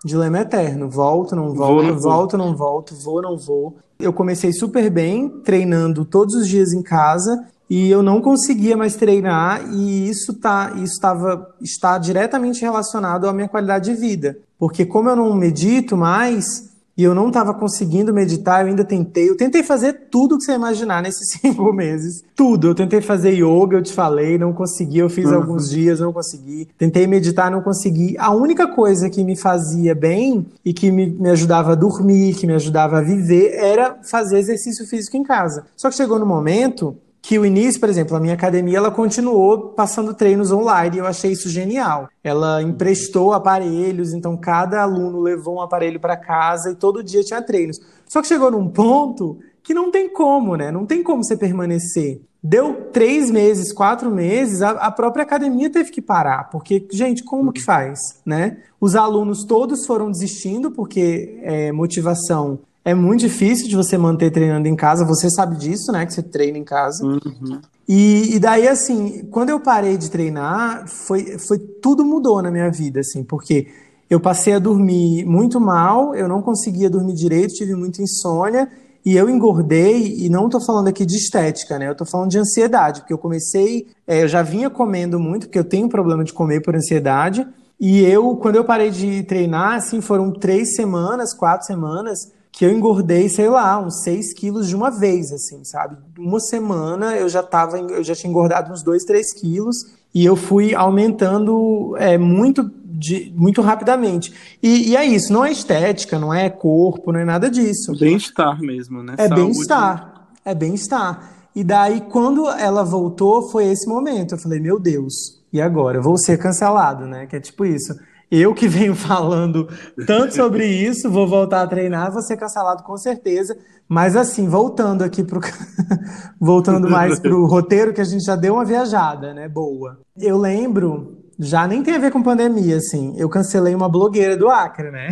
Dilema eterno. Volto, não volto, vou, volto, não volto, vou, não vou. Eu comecei super bem, treinando todos os dias em casa e eu não conseguia mais treinar e isso tá isso tava, está diretamente relacionado à minha qualidade de vida. Porque como eu não medito mais e eu não estava conseguindo meditar, eu ainda tentei. Eu tentei fazer tudo que você imaginar nesses [laughs] cinco meses. Tudo. Eu tentei fazer yoga, eu te falei, não consegui. Eu fiz uhum. alguns dias, não consegui. Tentei meditar, não consegui. A única coisa que me fazia bem e que me, me ajudava a dormir, que me ajudava a viver, era fazer exercício físico em casa. Só que chegou no momento que o início, por exemplo, a minha academia, ela continuou passando treinos online e eu achei isso genial. Ela emprestou aparelhos, então cada aluno levou um aparelho para casa e todo dia tinha treinos. Só que chegou num ponto que não tem como, né? Não tem como você permanecer. Deu três meses, quatro meses, a, a própria academia teve que parar, porque, gente, como que faz, né? Os alunos todos foram desistindo, porque é, motivação é muito difícil de você manter treinando em casa. Você sabe disso, né? Que você treina em casa. Uhum. E, e, daí, assim, quando eu parei de treinar, foi, foi tudo mudou na minha vida, assim, porque eu passei a dormir muito mal, eu não conseguia dormir direito, tive muita insônia e eu engordei, e não estou falando aqui de estética, né? Eu estou falando de ansiedade, porque eu comecei, é, eu já vinha comendo muito, porque eu tenho problema de comer por ansiedade. E eu, quando eu parei de treinar, assim, foram três semanas, quatro semanas, que eu engordei, sei lá, uns 6 quilos de uma vez, assim, sabe? Uma semana eu já tava, eu já tinha engordado uns 2, 3 quilos e eu fui aumentando é, muito, de, muito rapidamente. E, e, é isso, não é estética, não é corpo, não é nada disso. Bem-estar mesmo, né? É bem-estar, é bem-estar. E daí, quando ela voltou, foi esse momento. Eu falei, meu Deus, e agora? Eu vou ser cancelado, né? Que é tipo isso. Eu que venho [laughs] falando tanto sobre isso, vou voltar a treinar, vou ser cancelado com certeza. Mas assim, voltando aqui pro [laughs] voltando mais pro [laughs] roteiro que a gente já deu uma viajada, né? Boa. Eu lembro já nem tem a ver com pandemia, assim. Eu cancelei uma blogueira do Acre, né?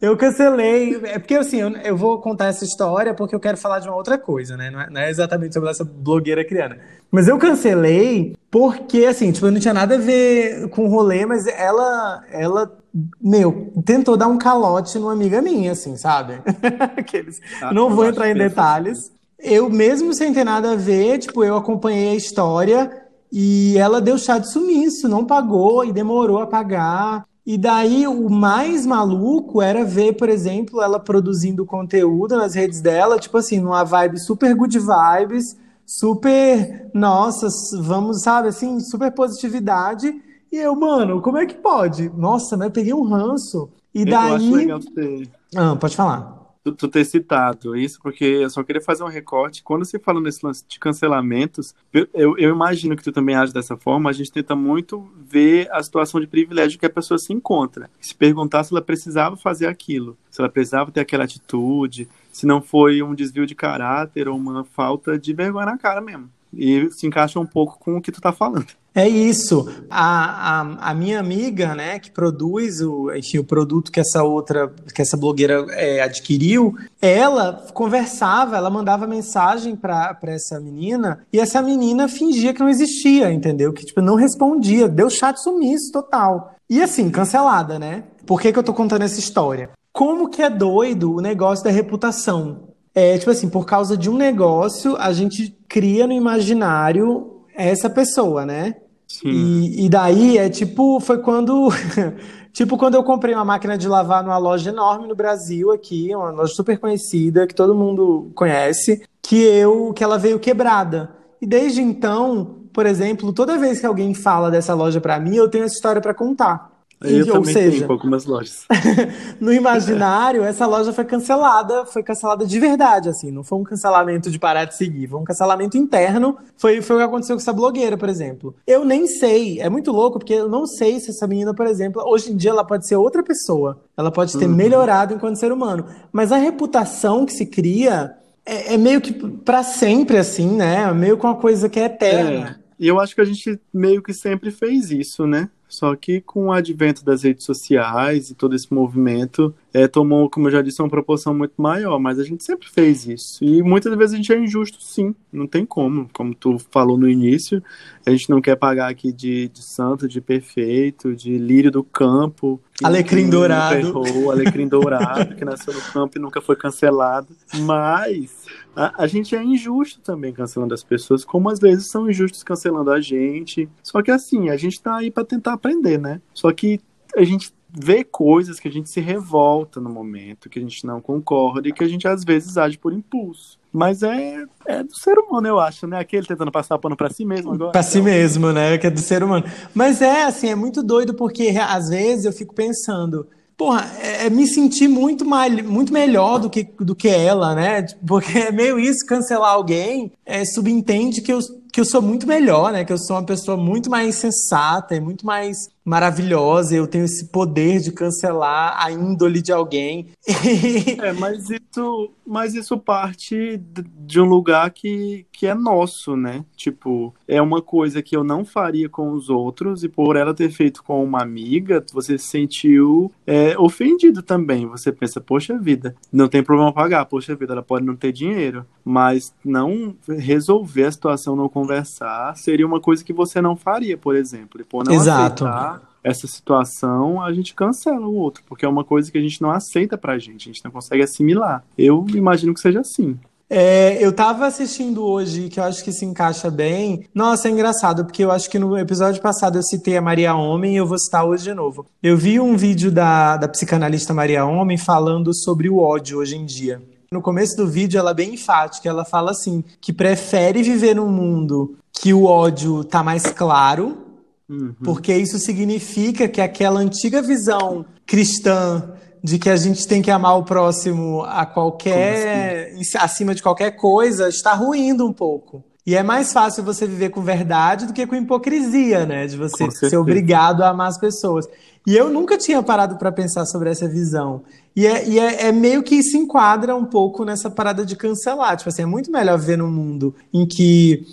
Eu cancelei. É porque, assim, eu, eu, vou contar essa história porque eu quero falar de uma outra coisa, né? Não é, não é exatamente sobre essa blogueira criana. Mas eu cancelei porque, assim, tipo, não tinha nada a ver com o rolê, mas ela, ela meu, tentou dar um calote numa amiga minha, assim, sabe? [laughs] Aqueles. Ah, não vou entrar em detalhes. Eu, mesmo sem ter nada a ver, tipo, eu acompanhei a história e ela deu chá de sumiço, não pagou e demorou a pagar. E daí o mais maluco era ver, por exemplo, ela produzindo conteúdo nas redes dela, tipo assim, numa vibe super good vibes, super, nossa, vamos, sabe, assim, super positividade. E eu, mano, como é que pode? Nossa, mas eu peguei um ranço. E daí. Ah, pode falar tu, tu, ter citado isso, porque eu só queria fazer um recorte. Quando você fala nesse lance de cancelamentos, eu, eu imagino que tu também age dessa forma, a gente tenta muito ver a situação de privilégio que a pessoa se encontra. Se perguntar se ela precisava fazer aquilo, se ela precisava ter aquela atitude, se não foi um desvio de caráter ou uma falta de vergonha na cara mesmo. E se encaixa um pouco com o que tu tá falando. É isso. A, a, a, minha amiga, né, que produz o, enfim, o produto que essa outra, que essa blogueira é, adquiriu, ela conversava, ela mandava mensagem para essa menina e essa menina fingia que não existia, entendeu? Que tipo não respondia, deu chat sumiço total. E assim, cancelada, né? Por que, que eu tô contando essa história? Como que é doido o negócio da reputação? É, tipo assim, por causa de um negócio, a gente cria no imaginário essa pessoa, né? E, e, daí é tipo, foi quando. [laughs] tipo, quando eu comprei uma máquina de lavar numa loja enorme no Brasil, aqui, uma loja super conhecida, que todo mundo conhece, que eu que ela veio quebrada. E desde então, por exemplo, toda vez que alguém fala dessa loja para mim, eu tenho essa história para contar. Eu Ou seja, tenho algumas lojas. [laughs] no imaginário, essa loja foi cancelada, foi cancelada de verdade, assim, não foi um cancelamento de parar de seguir, foi um cancelamento interno, foi, foi o que aconteceu com essa blogueira, por exemplo. Eu nem sei, é muito louco, porque eu não sei se essa menina, por exemplo, hoje em dia ela pode ser outra pessoa, ela pode ter uhum. melhorado enquanto ser humano, mas a reputação que se cria é, é meio que para sempre, assim, né? É meio que uma coisa que é eterna. É. E eu acho que a gente meio que sempre fez isso, né? Só que com o advento das redes sociais e todo esse movimento, é, tomou, como eu já disse, uma proporção muito maior. Mas a gente sempre fez isso. E muitas vezes a gente é injusto, sim. Não tem como. Como tu falou no início, a gente não quer pagar aqui de, de santo, de perfeito, de lírio do campo. Alecrim dourado. Errou, alecrim dourado, que nasceu no campo e nunca foi cancelado. Mas a, a, gente é injusto também cancelando as pessoas, como às vezes são injustos cancelando a gente. Só que assim, a gente tá aí para tentar aprender, né? Só que a gente vê coisas que a gente se revolta no momento, que a gente não concorda e que a gente às vezes age por impulso. Mas é, é do ser humano, eu acho, né? Aquele tentando passar pano para si mesmo agora. Para si mesmo, né? Que é do ser humano. Mas é assim, é muito doido porque às vezes eu fico pensando, porra, é, é, me sentir muito, mais, muito melhor do que, do que ela, né? Porque é meio isso, cancelar alguém, é, subentende que eu, que eu sou muito melhor, né? Que eu sou uma pessoa muito mais sensata e muito mais maravilhosa, eu tenho esse poder de cancelar a índole de alguém. [laughs] é, mas isso, mas isso parte de um lugar que, que é nosso, né? Tipo, é uma coisa que eu não faria com os outros e por ela ter feito com uma amiga, você se sentiu é, ofendido também. Você pensa, poxa vida, não tem problema pagar, poxa vida, ela pode não ter dinheiro, mas não resolver a situação, não conversar, seria uma coisa que você não faria, por exemplo. E por não Exato. aceitar essa situação, a gente cancela o outro, porque é uma coisa que a gente não aceita pra gente, a gente não consegue assimilar. Eu imagino que seja assim. É, eu tava assistindo hoje, que eu acho que se encaixa bem. Nossa, é engraçado, porque eu acho que no episódio passado eu citei a Maria Homem e eu vou citar hoje de novo. Eu vi um vídeo da, da psicanalista Maria Homem falando sobre o ódio hoje em dia. No começo do vídeo, ela é bem enfática. Ela fala assim: que prefere viver num mundo que o ódio tá mais claro, Uhum. Porque isso significa que aquela antiga visão cristã de que a gente tem que amar o próximo a qualquer assim? acima de qualquer coisa está ruindo um pouco. E é mais fácil você viver com verdade do que com hipocrisia, né? De você ser obrigado a amar as pessoas. E eu nunca tinha parado para pensar sobre essa visão. E, é, e é, é, meio que se enquadra um pouco nessa parada de cancelar. Tipo assim, é muito melhor viver num mundo em que,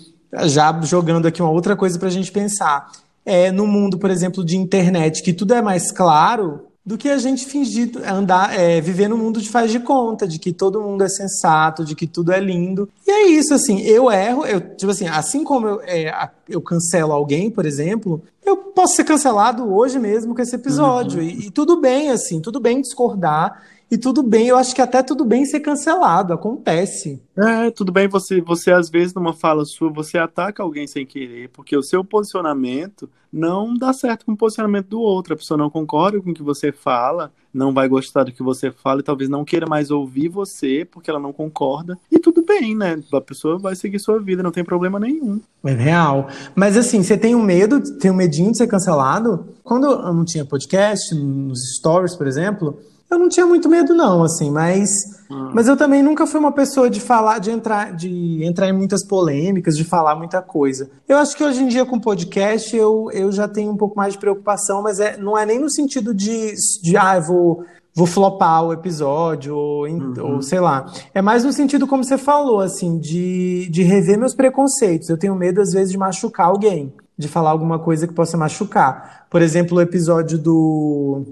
já jogando aqui uma outra coisa para a gente pensar, é, no mundo, por exemplo, de internet, que tudo é mais claro, do que a gente fingir andar, é, viver no mundo de faz de conta, de que todo mundo é sensato, de que tudo é lindo. E é isso, assim, eu erro, eu, tipo assim, assim como eu, é, eu cancelo alguém, por exemplo, eu posso ser cancelado hoje mesmo com esse episódio. Uhum. E, e tudo bem, assim, tudo bem discordar. E tudo bem, eu acho que até tudo bem ser cancelado, acontece. É, tudo bem, você, você às vezes numa fala sua, você ataca alguém sem querer, porque o seu posicionamento não dá certo com o posicionamento do outro. A pessoa não concorda com o que você fala, não vai gostar do que você fala e talvez não queira mais ouvir você porque ela não concorda. E tudo bem, né? A pessoa vai seguir sua vida, não tem problema nenhum. É real. Mas assim, você tem um medo, tem um medinho de ser cancelado? Quando eu não tinha podcast, nos stories, por exemplo, eu não tinha muito medo, não, assim, mas. Hum. Mas eu também nunca fui uma pessoa de falar, de entrar, de entrar em muitas polêmicas, de falar muita coisa. Eu acho que hoje em dia, com podcast, eu, eu já tenho um pouco mais de preocupação, mas é, não é nem no sentido de, de ah, eu vou, vou flopar o episódio, ou, uhum. ou, sei lá. É mais no sentido, como você falou, assim, de, de rever meus preconceitos. Eu tenho medo, às vezes, de machucar alguém, de falar alguma coisa que possa machucar. Por exemplo, o episódio do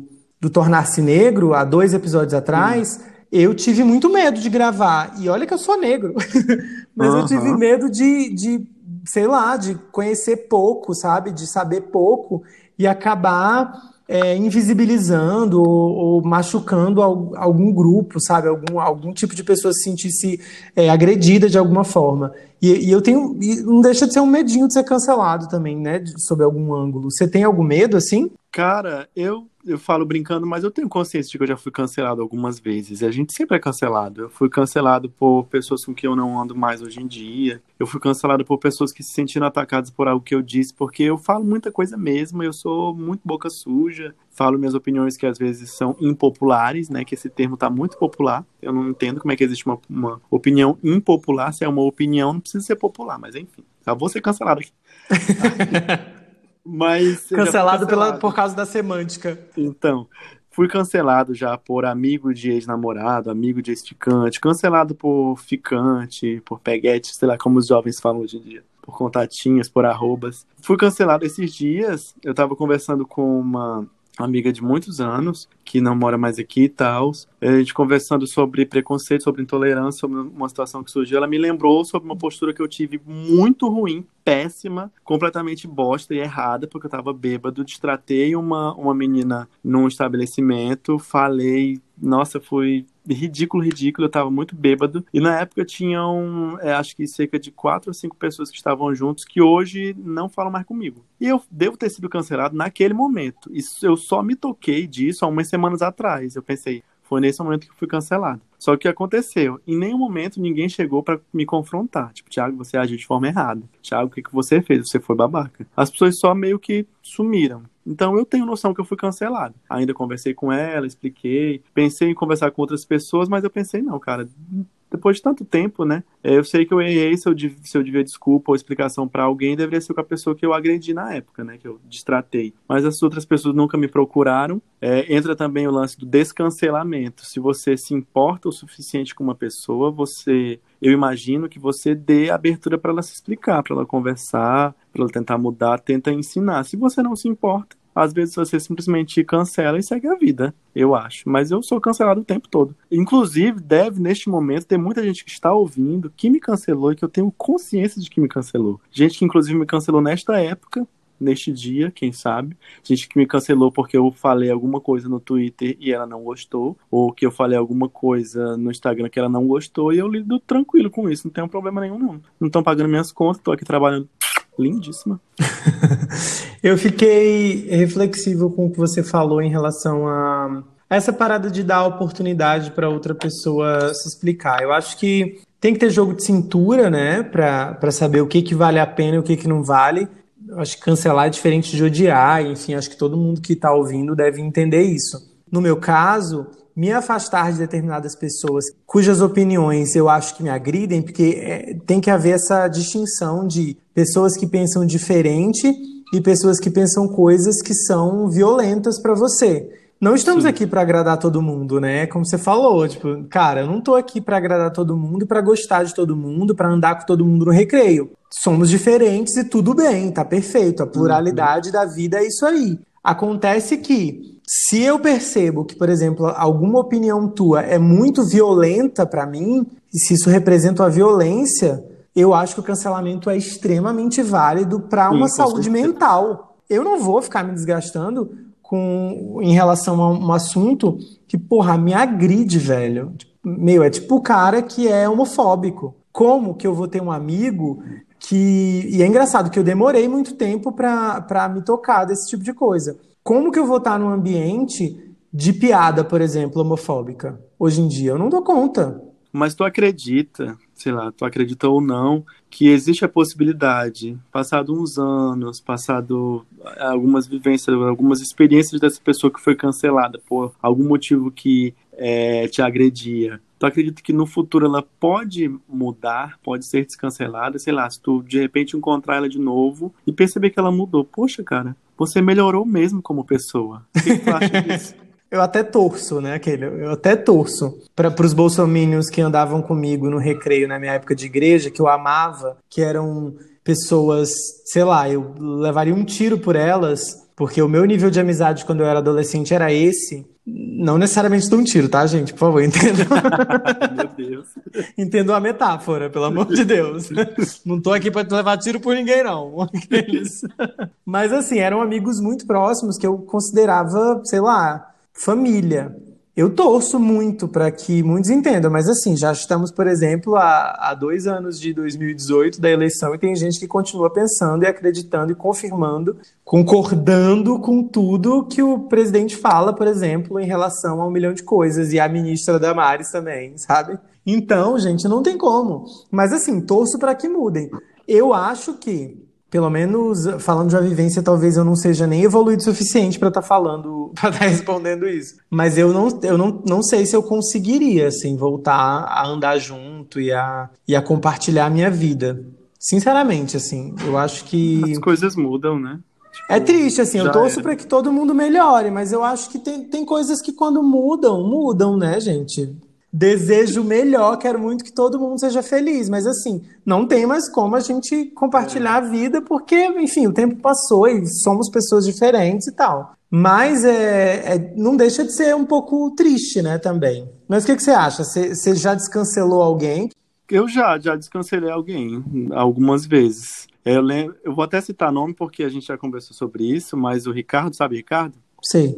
do Tornar-se Negro, há dois episódios atrás, uhum. eu tive muito medo de gravar. E olha que eu sou negro. [laughs] Mas uhum. eu tive medo de, de, sei lá, de conhecer pouco, sabe? De saber pouco e acabar é, invisibilizando ou, ou machucando algum grupo, sabe? Algum, algum tipo de pessoa se sentisse é, agredida de alguma forma. E, e eu tenho. E não deixa de ser um medinho de ser cancelado também, né? De, sob algum ângulo. Você tem algum medo assim? Cara, eu, eu falo brincando, mas eu tenho consciência de que eu já fui cancelado algumas vezes. E a gente sempre é cancelado. Eu fui cancelado por pessoas com quem eu não ando mais hoje em dia. Eu fui cancelado por pessoas que se sentiram atacadas por algo que eu disse, porque eu falo muita coisa mesmo. Eu sou muito boca suja. Falo minhas opiniões que às vezes são impopulares, né? Que esse termo tá muito popular. Eu não entendo como é que existe uma, uma opinião impopular. Se é uma opinião, não precisa ser popular, mas enfim. Já vou ser cancelado aqui. [laughs] Mas. Cancelado, Pela, por causa da semântica. Então. Fui cancelado já por amigo de ex-namorado, amigo de esticante, cancelado por ficante, por peguete, sei lá como os jovens falam hoje em dia, por contatinhas, por arrobas. Fui cancelado esses dias, eu tava conversando com uma amiga de muitos anos, que não mora mais aqui e tal. A gente conversando sobre preconceito, sobre intolerância, sobre uma situação que surgiu, ela me lembrou sobre uma postura que eu tive muito ruim, péssima, completamente bosta e errada, porque eu tava bêbado, destratei uma, uma menina num estabelecimento, falei, nossa, foi ridículo, ridículo. Eu tava muito bêbado. E na época tinham, é, acho que cerca de quatro ou cinco pessoas que estavam juntos que hoje não falam mais comigo. E eu devo ter sido cancelado naquele momento. Isso eu só me toquei disso há umas semanas atrás. Eu pensei, foi nesse momento que fui cancelado. Só que o que aconteceu? Em nenhum momento ninguém chegou para me confrontar. Tipo, Thiago, você agiu de forma errada. Thiago, o que, que você fez? Você foi babaca. As pessoas só meio que sumiram. Então eu tenho noção que eu fui cancelado. Ainda conversei com ela, expliquei, pensei em conversar com outras pessoas, mas eu pensei, não, cara, depois de tanto tempo, né? É, eu sei que eu errei, se eu, se eu devia desculpa ou explicação para alguém, deveria ser com a pessoa que eu agredi na época, né? Que eu distratei. Mas as outras pessoas nunca me procuraram. É, entra também o lance do descancelamento. Se você se importa o suficiente com uma pessoa, você eu imagino que você dê abertura para ela se explicar, para ela conversar, para ela tentar mudar, tenta ensinar. Se você não se importa, às vezes você simplesmente cancela e segue a vida, eu acho. Mas eu sou cancelado o tempo todo. Inclusive, deve, neste momento, ter muita gente que está ouvindo que me cancelou e que eu tenho consciência de que me cancelou. Gente que, inclusive, me cancelou nesta época neste dia, quem sabe. Gente que me cancelou porque eu falei alguma coisa no Twitter e ela não gostou, ou que eu falei alguma coisa no Instagram que ela não gostou, e eu lido tranquilo com isso, não um problema nenhum, não. Não estão pagando minhas contas, tô aqui trabalhando lindíssima. [laughs] eu fiquei reflexivo com o que você falou em relação a essa parada de dar oportunidade para outra pessoa se explicar. Eu acho que tem que ter jogo de cintura, né, para saber o que, que vale a pena e o que, que não vale acho que cancelar é diferente de odiar, enfim, acho que todo mundo que está ouvindo deve entender isso. No meu caso, me afastar de determinadas pessoas cujas opiniões eu acho que me agridem, porque é, tem que haver essa distinção de pessoas que pensam diferente e pessoas que pensam coisas que são violentas para você. Não estamos Sim. aqui para agradar todo mundo, né? Como você falou, tipo, cara, eu não tô aqui para agradar todo mundo e para gostar de todo mundo, para andar com todo mundo no recreio. Somos diferentes e tudo bem, tá perfeito. A pluralidade uhum. da vida é isso aí. Acontece que se eu percebo que, por exemplo, alguma opinião tua é muito violenta para mim, e se isso representa a violência, eu acho que o cancelamento é extremamente válido para uma Sim, saúde mental. Eu não vou ficar me desgastando com, em relação a um assunto que, porra, me agride, velho. Meu, é tipo o cara que é homofóbico. Como que eu vou ter um amigo que. E é engraçado que eu demorei muito tempo para me tocar desse tipo de coisa. Como que eu vou estar num ambiente de piada, por exemplo, homofóbica? Hoje em dia, eu não dou conta. Mas tu acredita, sei lá, tu acredita ou não, que existe a possibilidade, passado uns anos, passado algumas vivências, algumas experiências dessa pessoa que foi cancelada por algum motivo que é, te agredia, tu acredita que no futuro ela pode mudar, pode ser descancelada, sei lá, se tu de repente encontrar ela de novo e perceber que ela mudou, poxa, cara, você melhorou mesmo como pessoa. O que, que tu acha disso? [laughs] Eu até torço, né, aquele, eu até torço para os bolsominions que andavam comigo no recreio na minha época de igreja, que eu amava, que eram pessoas, sei lá, eu levaria um tiro por elas, porque o meu nível de amizade quando eu era adolescente era esse. Não necessariamente de um tiro, tá, gente? Por favor, [laughs] entendam. Meu Deus. Entendam a metáfora, pelo amor de Deus. [laughs] Não tô aqui para levar tiro por ninguém, não. [laughs] Mas assim, eram amigos muito próximos que eu considerava, sei lá, família. Eu torço muito para que muitos entendam, mas assim, já estamos, por exemplo, há, há dois anos de 2018 da eleição e tem gente que continua pensando e acreditando e confirmando, concordando com tudo que o presidente fala, por exemplo, em relação a um milhão de coisas, e a ministra Damares também, sabe? Então, gente, não tem como. Mas assim, torço para que mudem. Eu acho que pelo menos falando de uma vivência, talvez eu não seja nem evoluído o suficiente para estar tá falando, [laughs] para estar tá respondendo isso. Mas eu não, eu não, não sei se eu conseguiria, assim, voltar a andar junto e a, e a compartilhar a minha vida. Sinceramente, assim, eu acho que. As coisas mudam, né? Tipo, é triste, assim, eu torço para que todo mundo melhore, mas eu acho que tem, tem coisas que quando mudam, mudam, né, gente? Desejo melhor, quero muito que todo mundo seja feliz, mas assim, não tem mais como a gente compartilhar a vida, porque, enfim, o tempo passou e somos pessoas diferentes e tal. Mas é, é não deixa de ser um pouco triste, né, também. Mas o que, que você acha? Você, você já descancelou alguém? Eu já, já descancelei alguém algumas vezes. Eu, lembro, eu vou até citar nome porque a gente já conversou sobre isso, mas o Ricardo, sabe Ricardo? Sim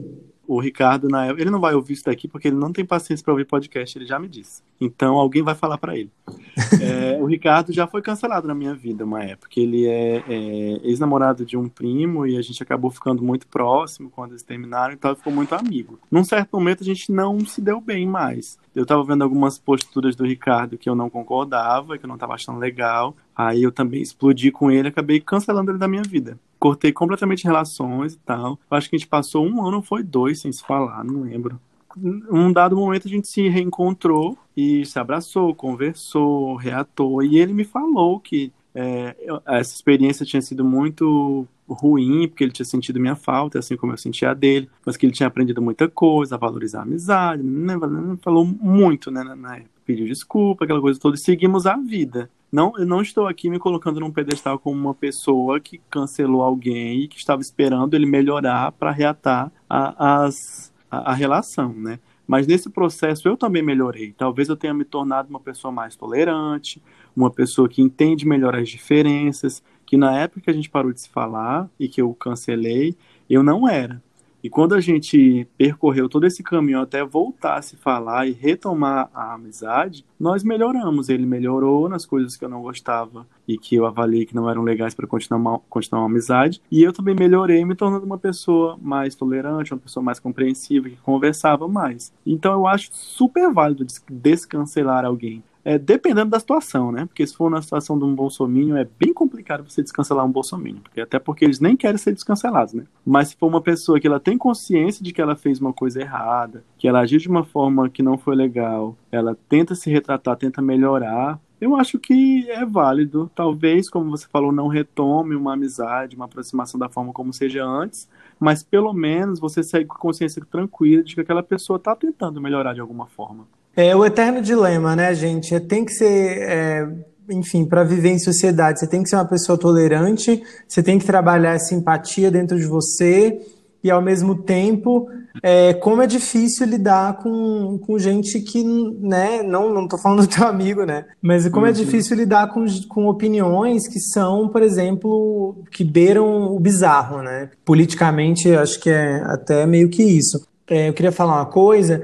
o Ricardo, na época, ele não vai ouvir isso daqui porque ele não tem paciência para ouvir podcast, ele já me disse. Então alguém vai falar para ele. [laughs] é, o Ricardo já foi cancelado na minha vida uma época. Ele é, é, ex-namorado de um primo e a gente acabou ficando muito próximo quando eles terminaram, então ficou muito amigo. Num certo momento a gente não se deu bem mais. Eu tava vendo algumas posturas do Ricardo que eu não concordava, que eu não tava achando legal. Aí eu também explodi com ele, acabei cancelando ele da minha vida cortei completamente relações e tal. Acho que a gente passou um ano, foi dois sem se falar, não lembro. Um dado momento a gente se reencontrou e se abraçou, conversou, reatou. E ele me falou que é, essa experiência tinha sido muito ruim, porque ele tinha sentido minha falta, assim como eu sentia a dele, mas que ele tinha aprendido muita coisa, a valorizar a amizade, né, falou muito, né, na época. Pediu desculpa, aquela coisa toda, e seguimos a vida. Não, eu não estou aqui me colocando num pedestal como uma pessoa que cancelou alguém e que estava esperando ele melhorar para reatar a, as, a, a relação, né? Mas nesse processo eu também melhorei. Talvez eu tenha me tornado uma pessoa mais tolerante, uma pessoa que entende melhor as diferenças, que na época que a gente parou de se falar e que eu cancelei, eu não era. E quando a gente percorreu todo esse caminho até voltar a se falar e retomar a amizade, nós melhoramos. Ele melhorou nas coisas que eu não gostava e que eu avaliei que não eram legais para continuar, continuar uma amizade. E eu também melhorei, me tornando uma pessoa mais tolerante, uma pessoa mais compreensiva, que conversava mais. Então eu acho super válido descancelar alguém é, dependendo da situação, né? Porque se for na situação de um bolsominion, é bem complicado você descancelar um bolsominion, até porque eles nem querem ser descancelados, né? Mas se for uma pessoa que ela tem consciência de que ela fez uma coisa errada, que ela agiu de uma forma que não foi legal, ela tenta se retratar, tenta melhorar, eu acho que é válido. Talvez, como você falou, não retome uma amizade, uma aproximação da forma como seja antes, mas pelo menos você segue com consciência tranquila de que aquela pessoa está tentando melhorar de alguma forma. É o eterno dilema, né, gente? É, tem que ser, é, enfim, para viver em sociedade, você tem que ser uma pessoa tolerante, você tem que trabalhar a simpatia dentro de você e, ao mesmo tempo, é, como é difícil lidar com, com gente que, né, não, não tô falando do teu amigo, né, mas como é uhum. é difícil lidar com, com opiniões que são, por exemplo, que beiram o bizarro, né? Politicamente, acho que é até meio que isso. É, eu queria falar uma coisa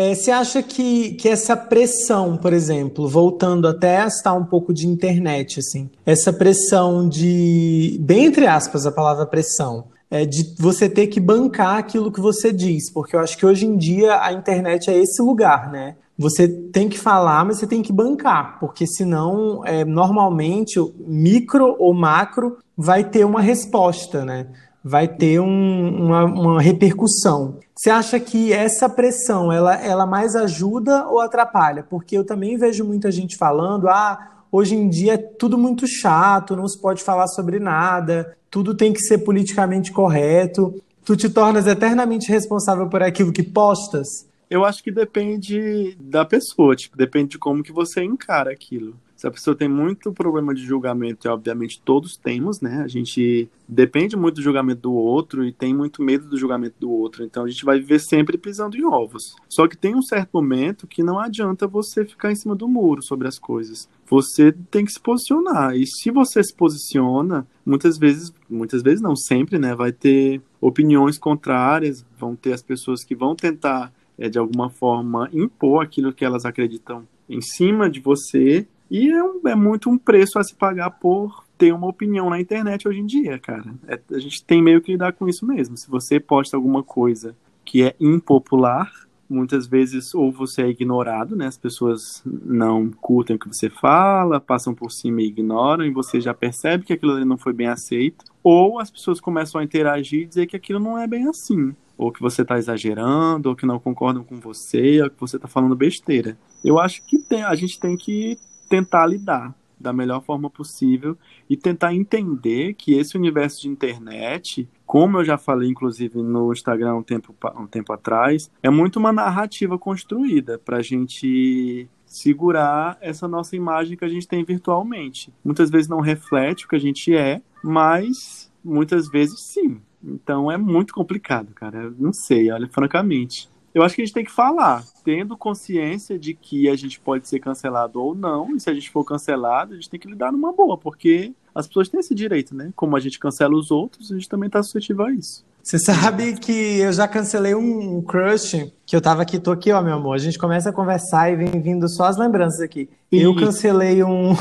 é, você acha que, que essa pressão, por exemplo, voltando até a estar um pouco de internet, assim, essa pressão de, bem entre aspas, a palavra pressão, é de você ter que bancar aquilo que você diz, porque eu acho que hoje em dia a internet é esse lugar, né? Você tem que falar, mas você tem que bancar, porque senão, é, normalmente, micro ou macro vai ter uma resposta, né? Vai ter um, uma, uma, repercussão. Você acha que essa pressão ela, ela mais ajuda ou atrapalha? Porque eu também vejo muita gente falando, ah, hoje em dia é tudo muito chato, não se pode falar sobre nada, tudo tem que ser politicamente correto. Tu te tornas eternamente responsável por aquilo que postas? Eu acho que depende da pessoa, tipo, depende de como que você encara aquilo. Se a pessoa tem muito problema de julgamento, e obviamente todos temos, né? A gente depende muito do julgamento do outro e tem muito medo do julgamento do outro. Então a gente vai viver sempre pisando em ovos. Só que tem um certo momento que não adianta você ficar em cima do muro sobre as coisas. Você tem que se posicionar. E se você se posiciona, muitas vezes, muitas vezes não, sempre, né? Vai ter opiniões contrárias, vão ter as pessoas que vão tentar é de alguma forma impor aquilo que elas acreditam em cima de você. E é, um, é muito um preço a se pagar por ter uma opinião na internet hoje em dia, cara. É, a gente tem meio que lidar com isso mesmo. Se você posta alguma coisa que é impopular, muitas vezes ou você é ignorado, né? As pessoas não curtem o que você fala, passam por cima e ignoram, e você já percebe que aquilo ali não foi bem aceito, ou as pessoas começam a interagir e dizer que aquilo não é bem assim, ou que você está exagerando, ou que não concordam com você, ou que você está falando besteira. Eu acho que tem, a gente tem que tentar lidar da melhor forma possível e tentar entender que esse universo de internet, como eu já falei inclusive no Instagram um tempo, um tempo atrás, é muito uma narrativa construída para a gente segurar essa nossa imagem que a gente tem virtualmente. Muitas vezes não reflete o que a gente é, mas muitas vezes sim. Então é muito complicado, cara. Eu não sei, olha, francamente eu acho que a gente tem que falar, tendo consciência de que a gente pode ser cancelado ou não, e se a gente for cancelado, a gente tem que lidar numa boa, porque as pessoas têm esse direito, né? Como a gente cancela os outros, a gente também está suscetível a isso. Você sabe que eu já cancelei um crush que eu tava aqui, tô aqui, ó, meu amor. A gente começa a conversar e vem vindo só as lembranças aqui. Sim. Eu cancelei um,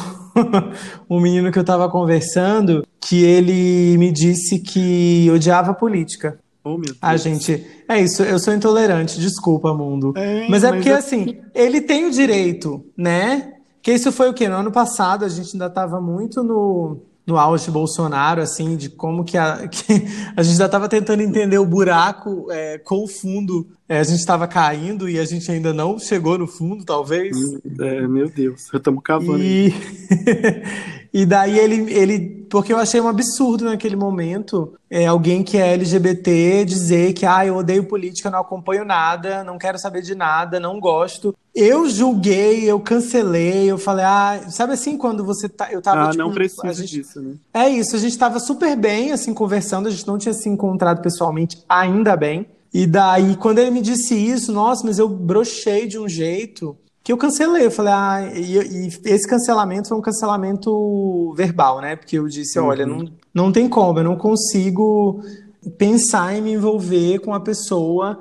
[laughs] um menino que eu tava conversando que ele me disse que odiava política. Oh, meu Deus. A gente. É isso, eu sou intolerante, desculpa, mundo. É, mas é mas porque, assim, ele tem o direito, né? Que isso foi o quê? No ano passado, a gente ainda estava muito no, no auge de Bolsonaro, assim, de como que a, [laughs] que a gente ainda estava tentando entender o buraco, é, com o fundo é, a gente estava caindo e a gente ainda não chegou no fundo, talvez. É, meu Deus, estamos cavando. E... [laughs] e daí ele, ele, porque eu achei um absurdo naquele momento, é, alguém que é LGBT dizer que, ah, eu odeio política, não acompanho nada, não quero saber de nada, não gosto. Eu julguei, eu cancelei, eu falei, ah, sabe assim, quando você tá. Eu tava, ah, tipo, não precisa gente, disso, né? É isso, a gente tava super bem, assim, conversando, a gente não tinha se encontrado pessoalmente, ainda bem. E daí, quando ele me disse isso, nossa, mas eu brochei de um jeito que eu cancelei. Eu falei, ah, e, e esse cancelamento foi um cancelamento verbal, né? Porque eu disse, uhum. olha, não, não tem como, eu não consigo pensar em me envolver com a pessoa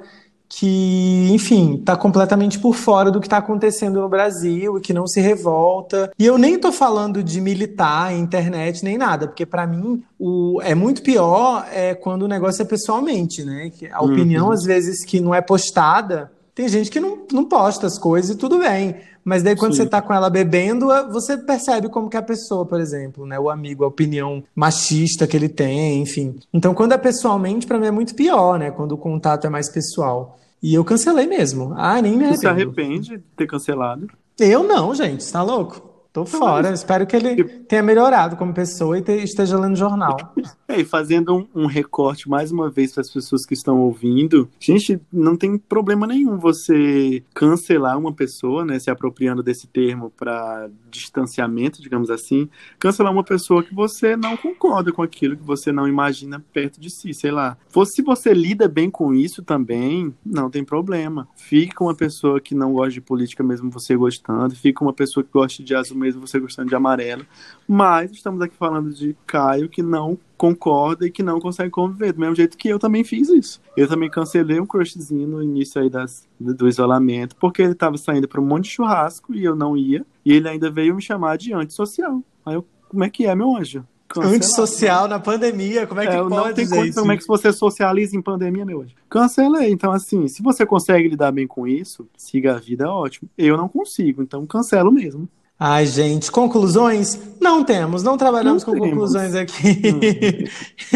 que, enfim, está completamente por fora do que está acontecendo no Brasil e que não se revolta. E eu nem estou falando de militar, internet, nem nada, porque para mim o, é muito pior é quando o negócio é pessoalmente, né? Que a opinião, uhum. às vezes, que não é postada, tem gente que não, não posta as coisas e tudo bem. Mas daí quando Sim. você tá com ela bebendo, você percebe como que a pessoa, por exemplo, né, o amigo, a opinião machista que ele tem, enfim. Então quando é pessoalmente, para mim é muito pior, né, quando o contato é mais pessoal. E eu cancelei mesmo. Ah, nem me arrependo. Você se arrepende de ter cancelado? Eu não, gente, tá louco? Tô fora. Espero que ele tenha melhorado como pessoa e te, esteja lendo jornal. [laughs] É, e fazendo um, um recorte mais uma vez para as pessoas que estão ouvindo, gente, não tem problema nenhum você cancelar uma pessoa, né, se apropriando desse termo para distanciamento, digamos assim, cancelar uma pessoa que você não concorda com aquilo, que você não imagina perto de si, sei lá. Se você lida bem com isso também, não tem problema. Com uma pessoa que não gosta de política mesmo você gostando, com uma pessoa que gosta de azul mesmo você gostando de amarelo. Mas estamos aqui falando de Caio que não concorda e que não consegue conviver, do mesmo jeito que eu também fiz isso. Eu também cancelei um crushzinho no início aí das, do isolamento, porque ele estava saindo para um monte de churrasco e eu não ia, e ele ainda veio me chamar de antissocial. Aí eu, como é que é, meu anjo? Cancelado. Antissocial na pandemia, como é que é, pode não tem como, Como é que você socializa em pandemia, meu anjo? Cancelei. Então, assim, se você consegue lidar bem com isso, siga a vida, é ótimo. Eu não consigo, então cancelo mesmo. Ai, gente, conclusões? Não temos, não trabalhamos não com temos. conclusões aqui.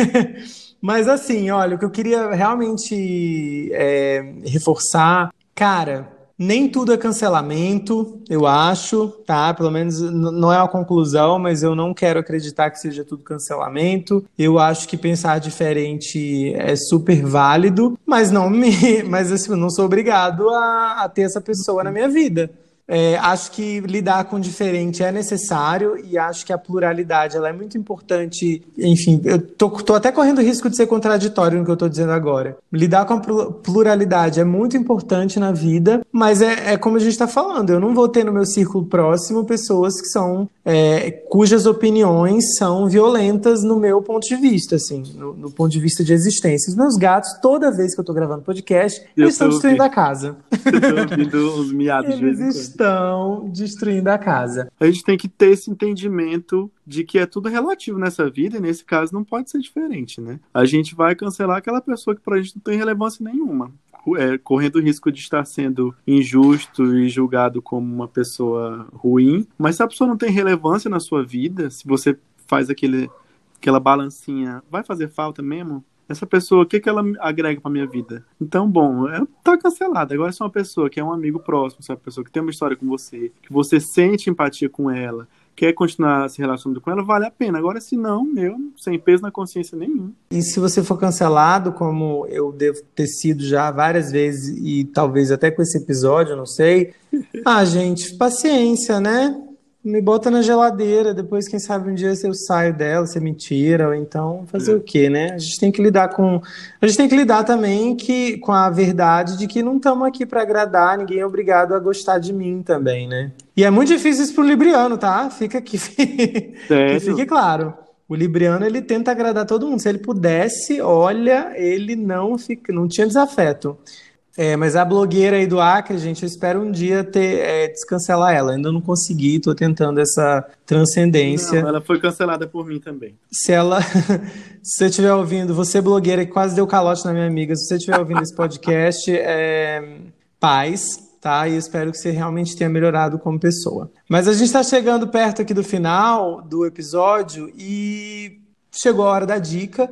[laughs] Mas assim, olha, o que eu queria realmente é, reforçar, cara, nem tudo é cancelamento, eu acho, tá? Pelo menos não é uma conclusão, mas eu não quero acreditar que seja tudo cancelamento. Eu acho que pensar diferente é super válido, mas não me, [laughs] mas assim, não sou obrigado a, a ter essa pessoa na minha vida. É, acho que lidar com o diferente é necessário e acho que a pluralidade ela é muito importante. Enfim, eu tô, tô até correndo risco de ser contraditório no que eu estou dizendo agora. Lidar com a pluralidade é muito importante na vida, mas é, é como a gente está falando. Eu não vou ter no meu círculo próximo pessoas que são é, cujas opiniões são violentas no meu ponto de vista, assim, no, no ponto de vista de existência. Os meus gatos, toda vez que eu estou gravando podcast, eu eles estão destruindo a casa. Eu ouvindo os miados [laughs] eles de Eles estão destruindo a casa. A gente tem que ter esse entendimento de que é tudo relativo nessa vida, e nesse caso não pode ser diferente, né? A gente vai cancelar aquela pessoa que pra gente não tem relevância nenhuma é, correndo o risco de estar sendo injusto e julgado como uma pessoa ruim. Mas se a pessoa não tem relevância na sua vida, se você faz aquele, aquela balancinha, vai fazer falta mesmo? Essa pessoa, o que, que ela agrega para minha vida? Então, bom, é, tá cancelada. Agora, se é uma pessoa que é um amigo próximo, se é uma pessoa que tem uma história com você, que você sente empatia com ela, quer continuar se relacionando com ela, vale a pena. Agora, se não, eu, sem peso na consciência nenhum. E se você for cancelado, como eu devo ter sido já várias vezes, e talvez até com esse episódio, não sei. [laughs] ah, gente, paciência, né? Me bota na geladeira, depois, quem sabe, um dia eu saio dela, se é mentira, ou então fazer é. o quê, né? A gente tem que lidar com. A gente tem que lidar também que, com a verdade de que não estamos aqui para agradar, ninguém é obrigado a gostar de mim também, né? E é muito difícil isso pro Libriano, tá? Fica aqui. [laughs] que fique claro. O Libriano ele tenta agradar todo mundo. Se ele pudesse, olha, ele não fica, não tinha desafeto. É, mas a blogueira aí do Acre, gente, eu espero um dia ter é, descancelar ela. Ainda não consegui, tô tentando essa transcendência. Não, ela foi cancelada por mim também. Se ela, [laughs] se você estiver ouvindo, você blogueira que quase deu calote na minha amiga, se você estiver ouvindo esse podcast, [laughs] é, paz, tá? E espero que você realmente tenha melhorado como pessoa. Mas a gente está chegando perto aqui do final do episódio e chegou a hora da dica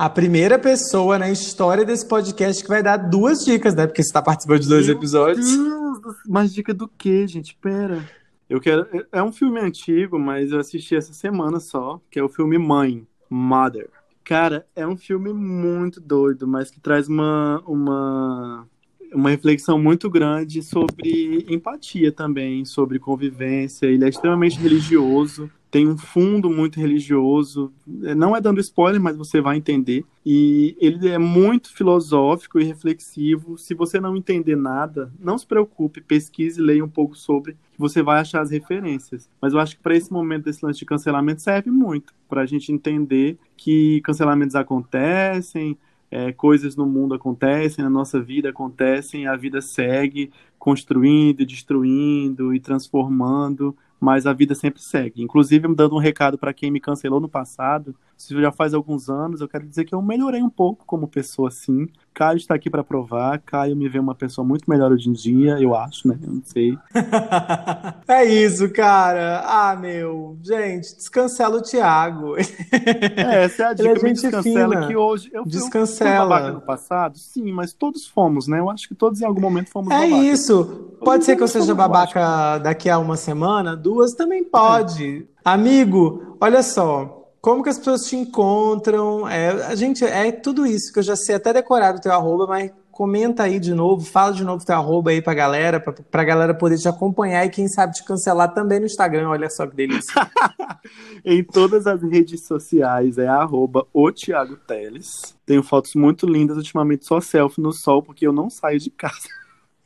a primeira pessoa na história desse podcast que vai dar duas dicas, né? Porque você está participando de dois Meu episódios. Deus, mas dica do quê, gente? Pera. Eu quero. É um filme antigo, mas eu assisti essa semana só, que é o filme Mãe, Mother. Cara, é um filme muito doido, mas que traz uma, uma, uma reflexão muito grande sobre empatia também, sobre convivência. Ele é extremamente religioso tem um fundo muito religioso, é, não é dando spoiler, mas você vai entender. E ele é muito filosófico e reflexivo. Se você não entender nada, não se preocupe, pesquise, leia um pouco sobre, que você vai achar as referências. Mas eu acho que para esse momento desse lance de cancelamento serve muito, para a gente entender que cancelamentos acontecem, é, coisas no mundo acontecem, na nossa vida acontecem, a vida segue construindo, destruindo e transformando mas a vida sempre segue. Inclusive, dando um recado para quem me cancelou no passado, se já faz alguns anos, eu quero dizer que eu melhorei um pouco como pessoa, sim. Caio está aqui para provar. Caio me vê uma pessoa muito melhor hoje em dia, eu acho, né? Eu não sei. [laughs] é isso, cara. Ah, meu. Gente, descancela o Thiago. [laughs] É, essa é a dica. Ele é me descancela fina. que hoje eu descancela. fui no passado, sim, mas todos fomos, né? Eu acho que todos em algum momento fomos É isso. Pode ser que eu seja babaca daqui a uma semana, duas também pode. É. Amigo, olha só. Como que as pessoas te encontram? É, a gente é tudo isso que eu já sei até decorar o teu arroba, mas comenta aí de novo, fala de novo teu arroba aí pra galera, pra, pra galera poder te acompanhar e quem sabe te cancelar também no Instagram, olha só que delícia. [laughs] em todas as redes sociais é arroba o Thiago Teles. Tenho fotos muito lindas, ultimamente só selfie no sol, porque eu não saio de casa.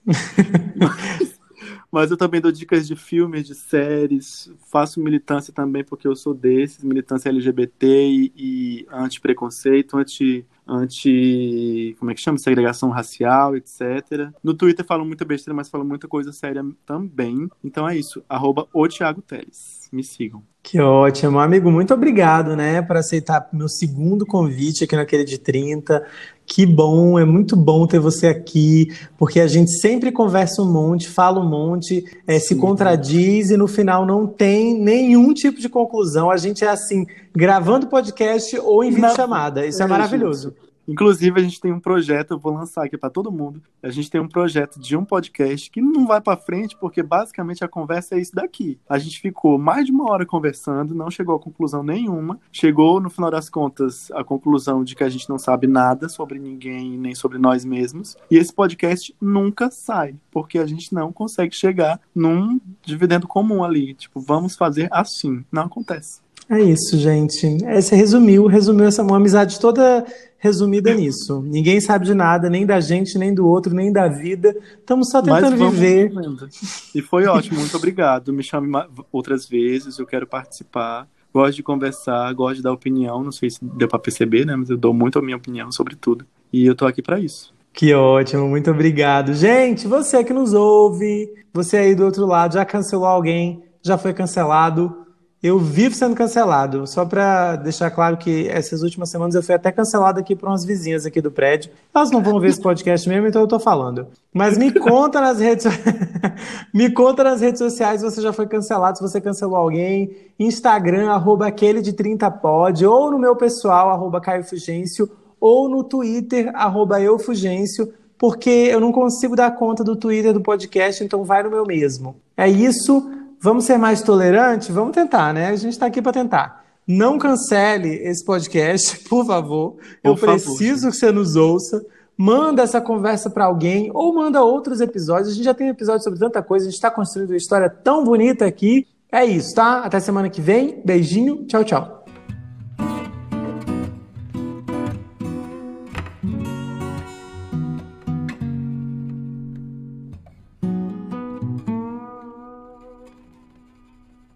mas, [laughs] mas eu também dou dicas de filmes, de séries, faço militância também, porque eu sou desses, militância LGBT e, e anti-preconceito, anti, anti. Como é que chama? Segregação racial, etc. No Twitter falo muita besteira, mas falo muita coisa séria também. Então é isso. Arroba o Thiago Teles. Me sigam. Que ótimo, amigo. Muito obrigado, né, por aceitar meu segundo convite aqui naquele de 30. Que bom, é muito bom ter você aqui, porque a gente sempre conversa um monte, fala um monte, é, se contradiz e no final não tem nenhum tipo de conclusão. A gente é assim, gravando podcast ou em vídeo chamada. Isso é, é maravilhoso. Inclusive, a gente tem um projeto, eu vou lançar aqui para todo mundo. A gente tem um projeto de um podcast que não vai para frente, porque basicamente a conversa é isso daqui. A gente ficou mais de uma hora conversando, não chegou a conclusão nenhuma. Chegou, no final das contas, a conclusão de que a gente não sabe nada sobre ninguém, nem sobre nós mesmos. E esse podcast nunca sai, porque a gente não consegue chegar num dividendo comum ali. Tipo, vamos fazer assim. Não acontece. É isso, gente. Esse resumiu, resumiu essa uma amizade toda resumida nisso. Ninguém sabe de nada, nem da gente, nem do outro, nem da vida. Estamos só tentando viver. E foi ótimo, muito obrigado. Me chame outras vezes, eu quero participar. Gosto de conversar, gosto de dar opinião. Não sei se deu para perceber, né? Mas eu dou muito a minha opinião sobre tudo. E eu tô aqui para isso. Que ótimo, muito obrigado. Gente, você que nos ouve, você aí do outro lado já cancelou alguém, já foi cancelado eu vivo sendo cancelado. Só para deixar claro que essas últimas semanas eu fui até cancelado aqui por umas vizinhas aqui do prédio. Elas não vão ver esse podcast mesmo, então eu tô falando. Mas me conta nas redes [laughs] me conta nas redes sociais se você já foi cancelado, se você cancelou alguém. Instagram, arroba aquele de 30pod, ou no meu pessoal, arroba Caio Fugêncio, ou no Twitter, arroba eufugêncio, porque eu não consigo dar conta do Twitter do podcast, então vai no meu mesmo. É isso. Vamos ser mais tolerantes? Vamos tentar, né? A gente está aqui para tentar. Não cancele esse podcast, [laughs] por favor. Eu favor, preciso gente. que você nos ouça. Manda essa conversa para alguém ou manda outros episódios. A gente já tem episódios sobre tanta coisa. A gente está construindo uma história tão bonita aqui. É isso, tá? Até semana que vem. Beijinho. Tchau, tchau.